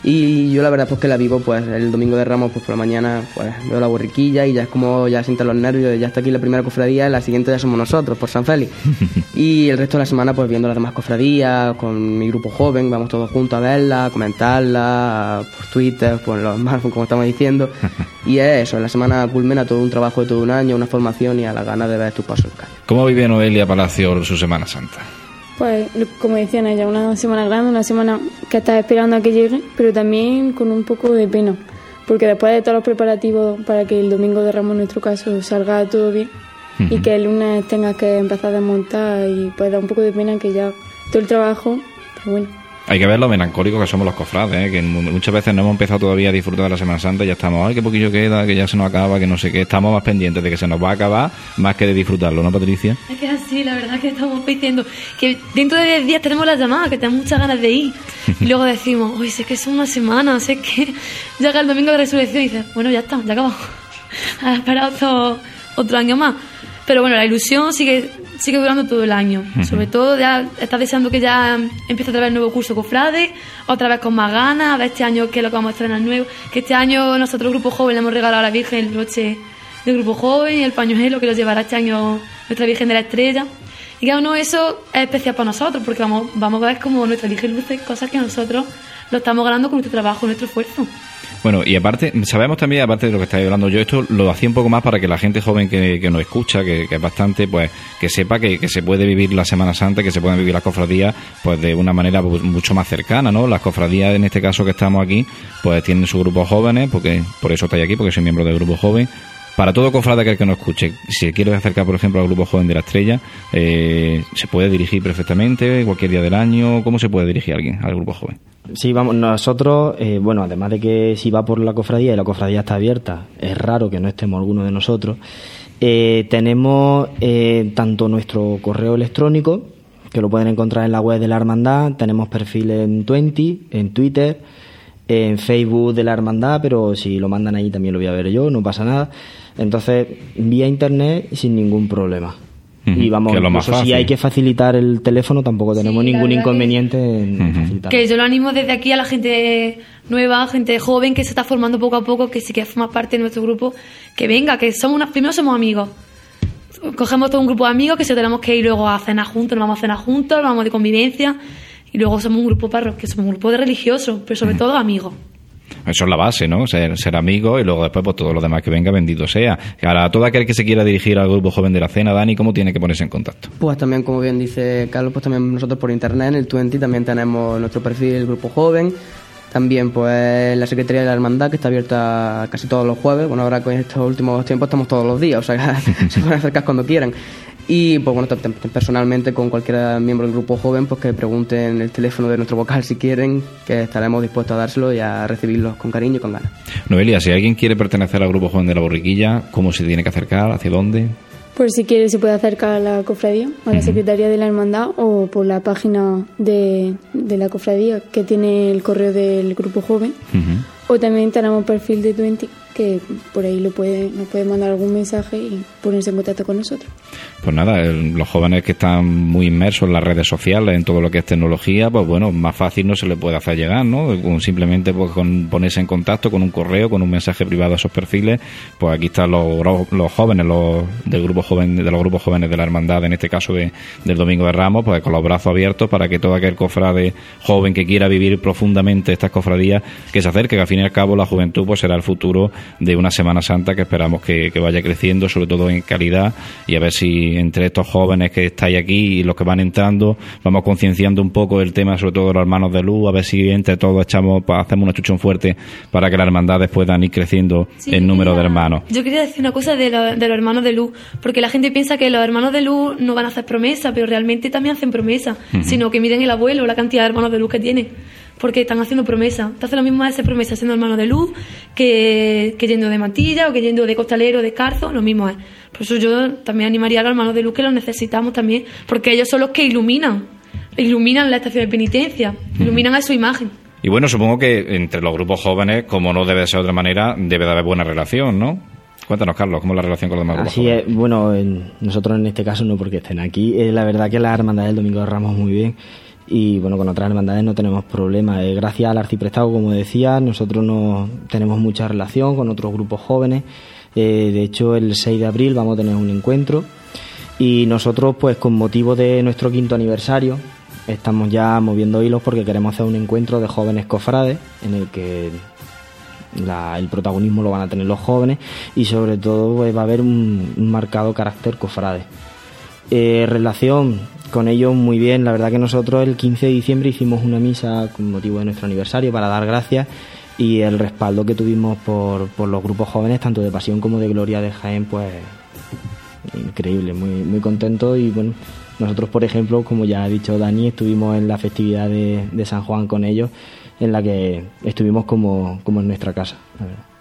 Y yo la verdad pues que la vivo pues el domingo de Ramos pues por la mañana pues veo la borriquilla y ya es como ya sienten los nervios, ya está aquí la primera cofradía la siguiente ya somos nosotros por San Félix. y el resto de la semana pues viendo las demás cofradías, con mi grupo joven, vamos todos juntos a verla, a comentarla, por Twitter, por los smartphones como estamos diciendo. y es eso, en la semana culmina todo un trabajo de todo un año, una formación y a la ganas de ver tus pasos. ¿Cómo vive Noelia Palacio su Semana Santa? Pues, como decían ella, una semana grande, una semana que estás esperando a que llegue, pero también con un poco de pena, porque después de todos los preparativos para que el domingo de Ramos, en nuestro caso, salga todo bien y que el lunes tengas que empezar a desmontar y pues da un poco de pena que ya todo el trabajo, pero bueno. Hay que ver lo melancólicos que somos los cofrades, ¿eh? que mu- muchas veces no hemos empezado todavía a disfrutar de la Semana Santa y ya estamos, ay, qué poquillo queda, que ya se nos acaba, que no sé qué. Estamos más pendientes de que se nos va a acabar más que de disfrutarlo, ¿no, Patricia? Es que es así, la verdad que estamos diciendo que dentro de 10 días tenemos la llamada, que tenemos muchas ganas de ir. Y luego decimos, uy, sé que es una semana, sé que llega el domingo de resurrección y dices, bueno, ya está, ya acabamos. A esperar otro, otro año más. Pero bueno, la ilusión sigue, sigue durando todo el año. Sobre todo, ya estás deseando que ya empiece otra vez el nuevo curso Cofrade, otra vez con más ganas, a ver este año qué es lo que vamos a estrenar nuevo. Que este año nosotros, Grupo Joven, le hemos regalado a la Virgen el broche del Grupo Joven y el pañuelo que lo llevará este año nuestra Virgen de la Estrella. Y cada uno eso es especial para nosotros, porque vamos, vamos a ver cómo nuestra Virgen luce cosas que nosotros lo estamos ganando con nuestro trabajo, nuestro esfuerzo. Bueno, y aparte, sabemos también, aparte de lo que estáis hablando, yo esto lo hacía un poco más para que la gente joven que, que nos escucha, que, que es bastante, pues, que sepa que, que se puede vivir la Semana Santa, que se pueden vivir las cofradías, pues, de una manera pues, mucho más cercana, ¿no? Las cofradías, en este caso que estamos aquí, pues, tienen su grupo jóvenes, porque por eso estáis aquí, porque soy miembro del grupo joven. Para todo cofrade que que nos escuche, si quiere acercar, por ejemplo, al grupo joven de la estrella, eh, se puede dirigir perfectamente, cualquier día del año. ¿Cómo se puede dirigir alguien al grupo joven? Sí, vamos, nosotros, eh, bueno, además de que si va por la cofradía y la cofradía está abierta, es raro que no estemos alguno de nosotros, eh, tenemos eh, tanto nuestro correo electrónico, que lo pueden encontrar en la web de la hermandad, tenemos perfil en Twenty, en Twitter, en Facebook de la hermandad, pero si lo mandan ahí también lo voy a ver yo, no pasa nada. Entonces, vía internet sin ningún problema. Y vamos, que incluso si hay que facilitar el teléfono, tampoco tenemos ningún verdad que- inconveniente en facilitarlo. Que yo lo animo desde aquí a la gente nueva, gente joven que se está formando poco a poco, que sí que forma parte de nuestro grupo, que venga, que somos una, primero somos amigos. Cogemos todo un grupo de amigos que se tenemos que ir luego a cenar juntos, nos vamos a cenar juntos, nos vamos de convivencia y luego somos un grupo parroquial, somos un grupo de religiosos, pero sobre todo amigos. Eso es la base, ¿no? Ser, ser amigo y luego después pues todo lo demás que venga, bendito sea. Ahora, todo aquel que se quiera dirigir al grupo joven de la cena, Dani, ¿cómo tiene que ponerse en contacto? Pues también, como bien dice Carlos, pues también nosotros por internet, en el Twenty también tenemos nuestro perfil, el grupo joven. También pues la Secretaría de la Hermandad que está abierta casi todos los jueves. Bueno, ahora con estos últimos tiempos estamos todos los días, o sea, se pueden acercar cuando quieran. Y pues bueno, personalmente con cualquier miembro del grupo joven, pues que pregunten el teléfono de nuestro vocal si quieren, que estaremos dispuestos a dárselo y a recibirlos con cariño y con ganas. Noelia, si alguien quiere pertenecer al grupo joven de la borriquilla, ¿cómo se tiene que acercar? ¿Hacia dónde? Pues si quiere se puede acercar a la cofradía, a la Secretaría de la Hermandad o por la página de, de la cofradía que tiene el correo del grupo joven. O también tenemos perfil de Twenty que por ahí lo puede, nos puede mandar algún mensaje y ponerse en contacto con nosotros. Pues nada, los jóvenes que están muy inmersos en las redes sociales, en todo lo que es tecnología, pues bueno, más fácil no se le puede hacer llegar, ¿no? simplemente pues, con ponerse en contacto con un correo, con un mensaje privado a esos perfiles, pues aquí están los, los jóvenes los, del grupo joven, de los grupos jóvenes de la hermandad, en este caso de, del Domingo de Ramos, pues con los brazos abiertos para que todo aquel cofrade joven que quiera vivir profundamente estas cofradías, que se acerque, que al fin y al cabo la juventud pues será el futuro de una Semana Santa que esperamos que, vaya creciendo, sobre todo en calidad, y a ver si entre estos jóvenes que estáis aquí y los que van entrando, vamos concienciando un poco el tema, sobre todo de los hermanos de luz, a ver si entre todos echamos, hacemos una chuchón fuerte para que las hermandades puedan ir creciendo en número de hermanos. Yo quería decir una cosa de, de los hermanos de luz, porque la gente piensa que los hermanos de luz no van a hacer promesa, pero realmente también hacen promesa, sino que miren el abuelo, la cantidad de hermanos de luz que tiene porque están haciendo promesa. Te hace lo mismo hacer promesa siendo hermano de luz que, que yendo de mantilla o que yendo de costalero, de carzo, lo mismo es. Por eso yo también animaría a los hermanos de luz que los necesitamos también, porque ellos son los que iluminan, iluminan la estación de penitencia, iluminan a su imagen. Y bueno, supongo que entre los grupos jóvenes, como no debe ser de otra manera, debe de haber buena relación, ¿no? Cuéntanos, Carlos, ¿cómo es la relación con los demás Así es, bueno, nosotros en este caso no porque estén aquí. Eh, la verdad que la hermandad del Domingo de Ramos muy bien y bueno, con otras hermandades no tenemos problemas. Gracias al arciprestado, como decía, nosotros no tenemos mucha relación con otros grupos jóvenes. Eh, de hecho, el 6 de abril vamos a tener un encuentro y nosotros, pues con motivo de nuestro quinto aniversario, estamos ya moviendo hilos porque queremos hacer un encuentro de jóvenes cofrades en el que el protagonismo lo van a tener los jóvenes y sobre todo pues, va a haber un, marcado carácter cofrade. Eh, relación con ellos muy bien. La verdad que nosotros el 15 de diciembre hicimos una misa con motivo de nuestro aniversario para dar gracias y el respaldo que tuvimos por, por los grupos jóvenes, tanto de Pasión como de Gloria de Jaén, pues increíble, muy, muy contento y bueno, nosotros por ejemplo, como ya ha dicho Dani, estuvimos en la festividad de, de San Juan con ellos, en la que estuvimos como, como en nuestra casa, la verdad.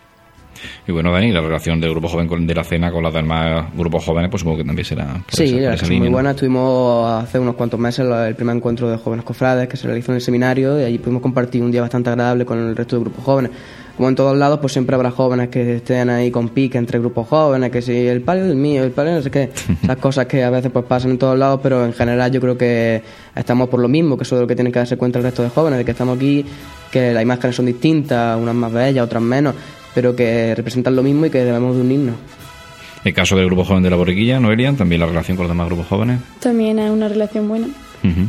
Y bueno, Dani, la relación del grupo joven de la cena con los demás grupos jóvenes, pues supongo que también será. sí, es muy buena. Estuvimos hace unos cuantos meses el primer encuentro de jóvenes cofrades que se realizó en el seminario y allí pudimos compartir un día bastante agradable con el resto de grupos jóvenes como en todos lados, pues siempre habrá jóvenes que estén ahí con pique entre grupos jóvenes, que si el palio es el mío, el palio no sé qué, las cosas que a veces pues pasan en todos lados, pero en general yo creo que estamos por lo mismo, que eso es lo que tienen que darse cuenta el resto de jóvenes, de que estamos aquí, que las imágenes son distintas, unas más bellas, otras menos, pero que representan lo mismo y que debemos de unirnos. El caso del grupo joven de la borriquilla, Noelia, también la relación con los demás grupos jóvenes. También es una relación buena.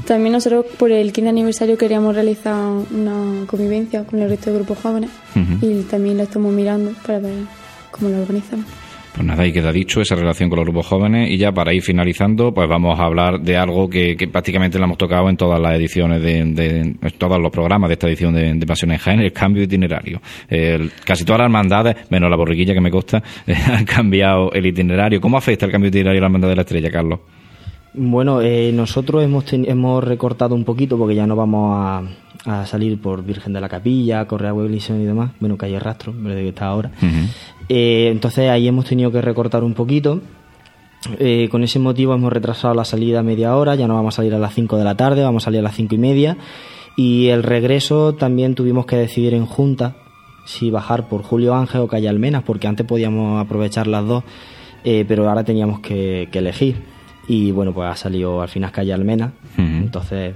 También nosotros por el quinto aniversario queríamos realizar una convivencia con el resto de grupos jóvenes y también la estamos mirando para ver cómo lo organizamos. Pues nada, ahí queda dicho esa relación con los grupos jóvenes y ya para ir finalizando, pues vamos a hablar de algo que, prácticamente lo hemos tocado en todas las ediciones de, todos los programas de esta edición de, de Pasión en Jaén, el cambio de itinerario. casi todas las hermandades, menos la borriquilla que me consta, han cambiado el itinerario. ¿Cómo afecta el cambio de itinerario a la hermandad de la estrella, Carlos? Bueno, eh, nosotros hemos, hemos recortado un poquito porque ya no vamos a, a salir por Virgen de la Capilla, Correa Hueblison y demás, bueno, calle Rastro, de que está ahora. Eh, entonces ahí hemos tenido que recortar un poquito. Eh, con ese motivo hemos retrasado la salida a media hora, ya no vamos a salir a las 5 de la tarde, vamos a salir a las 5 y media. Y el regreso también tuvimos que decidir en junta si bajar por Julio Ángel o Calle Almenas, porque antes podíamos aprovechar las dos, eh, pero ahora teníamos que, elegir. Y bueno, pues ha salido al final Calle Almenas, entonces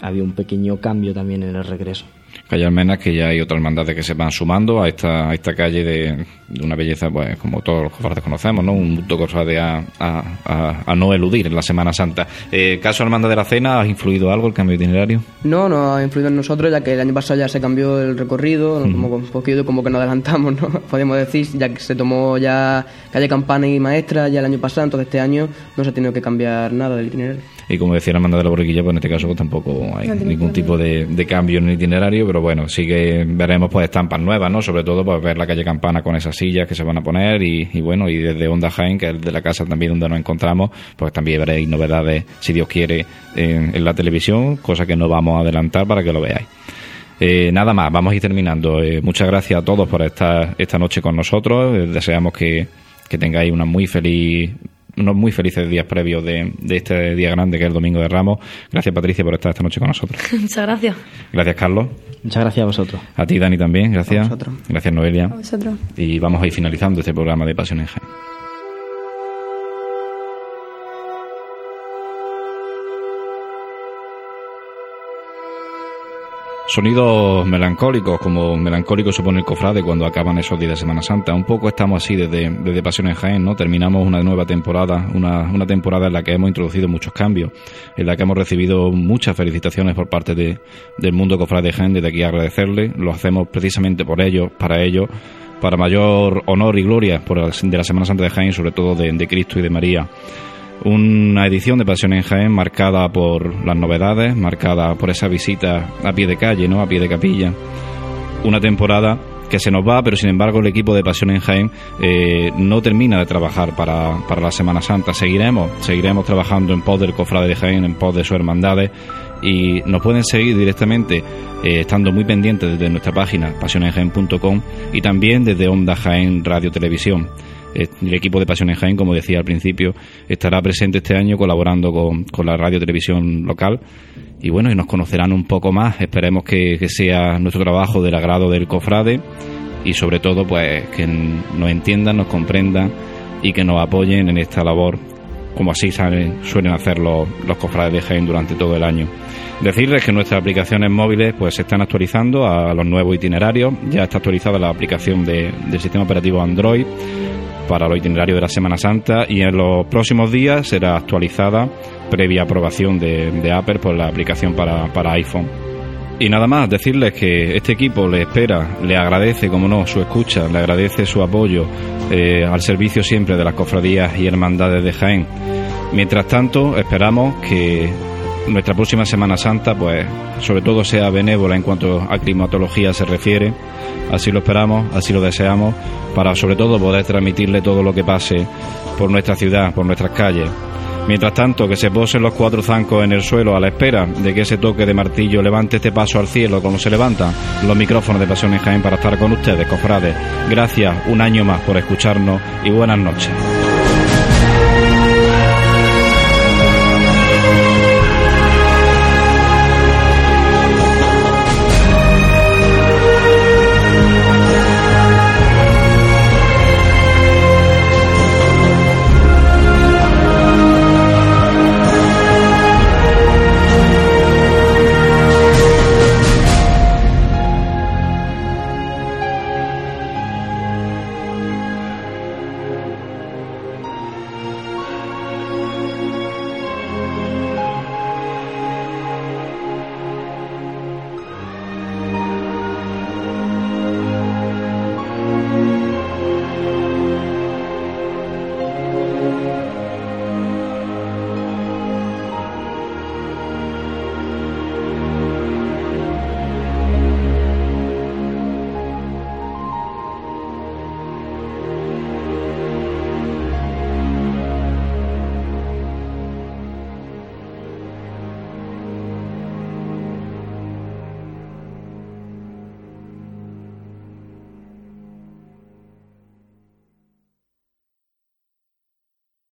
había un pequeño cambio también en el regreso. Calle Almenas, que ya hay otras hermandades que se van sumando a esta, a esta calle de, una belleza, pues como todos los cofrades conocemos, ¿no? Un punto cofrade a, a, a, no eludir en la Semana Santa. Eh, ¿Caso Hermandad de la Cena ha influido algo el cambio de itinerario? No, no ha influido en nosotros, ya que el año pasado ya se cambió el recorrido, como un poquito como que nos adelantamos, ¿no? Podemos decir, ya que se tomó ya calle Campana y Maestra ya el año pasado, entonces este año no se ha tenido que cambiar nada del itinerario. Y como decía la hermandad de la Borriquilla, pues en este caso pues tampoco hay ningún tipo de, de cambio en el itinerario pero bueno, sí que veremos pues estampas nuevas, ¿no? Sobre todo pues ver la calle Campana con esas sillas que se van a poner y, bueno, y desde Onda Jaén, que es de la casa también donde nos encontramos, pues también veréis novedades, si Dios quiere, en, la televisión, cosa que no vamos a adelantar para que lo veáis. Eh, nada más, vamos a ir terminando. Eh, muchas gracias a todos por estar esta noche con nosotros. Eh, deseamos que, que tengáis una muy feliz unos muy felices días previos de, este día grande que es el Domingo de Ramos. Gracias Patricia por estar esta noche con nosotros. Muchas gracias. Gracias Carlos. Muchas gracias a vosotros. A ti Dani también, gracias. A vosotros. Gracias Noelia. A vosotros. Y vamos a ir finalizando este programa de Pasión en Sonidos melancólicos, como melancólico supone el cofrade cuando acaban esos días de Semana Santa. Un poco estamos así desde, desde Pasión en Jaén, ¿no? Terminamos una nueva temporada, una, una temporada en la que hemos introducido muchos cambios, en la que hemos recibido muchas felicitaciones por parte de, del mundo cofrade de Jaén, desde aquí agradecerle. Lo hacemos precisamente por ellos, para ellos, para mayor honor y gloria por, de la Semana Santa de Jaén, sobre todo de, de Cristo y de María. Una edición de Pasión en Jaén marcada por las novedades, marcada por esa visita a pie de calle, ¿no? A pie de capilla. Una temporada que se nos va, pero sin embargo el equipo de Pasión en Jaén eh, no termina de trabajar para, para, la Semana Santa. Seguiremos, seguiremos trabajando en pos del Cofrade de Jaén, en pos de sus hermandades y nos pueden seguir directamente eh, estando muy pendientes desde nuestra página pasionenjaén.com y también desde Onda Jaén Radio Televisión. Eh, el equipo de Pasión en Jaén, como decía al principio, estará presente este año colaborando con, la radio televisión local y bueno, y nos conocerán un poco más. Esperemos que, sea nuestro trabajo del agrado del cofrade y sobre todo pues que nos entiendan, nos comprendan y que nos apoyen en esta labor como así suelen hacer los, cofrades de Jaén durante todo el año. Decirles que nuestras aplicaciones móviles pues se están actualizando a los nuevos itinerarios. Ya está actualizada la aplicación del sistema operativo Android para los itinerarios de la Semana Santa y en los próximos días será actualizada previa aprobación de, Apple por la aplicación para, iPhone. Y nada más, decirles que este equipo le espera, le agradece, como no, su escucha, le agradece su apoyo eh, al servicio siempre de las cofradías y hermandades de Jaén. Mientras tanto, esperamos que nuestra próxima Semana Santa, pues, sobre todo sea benévola en cuanto a climatología se refiere. Así lo esperamos, así lo deseamos, para sobre todo poder transmitirle todo lo que pase por nuestra ciudad, por nuestras calles. Mientras tanto, que se posen los cuatro zancos en el suelo a la espera de que ese toque de martillo levante este paso al cielo como se levantan los micrófonos de Pasión en Jaén para estar con ustedes, cofrades. Gracias un año más por escucharnos y buenas noches.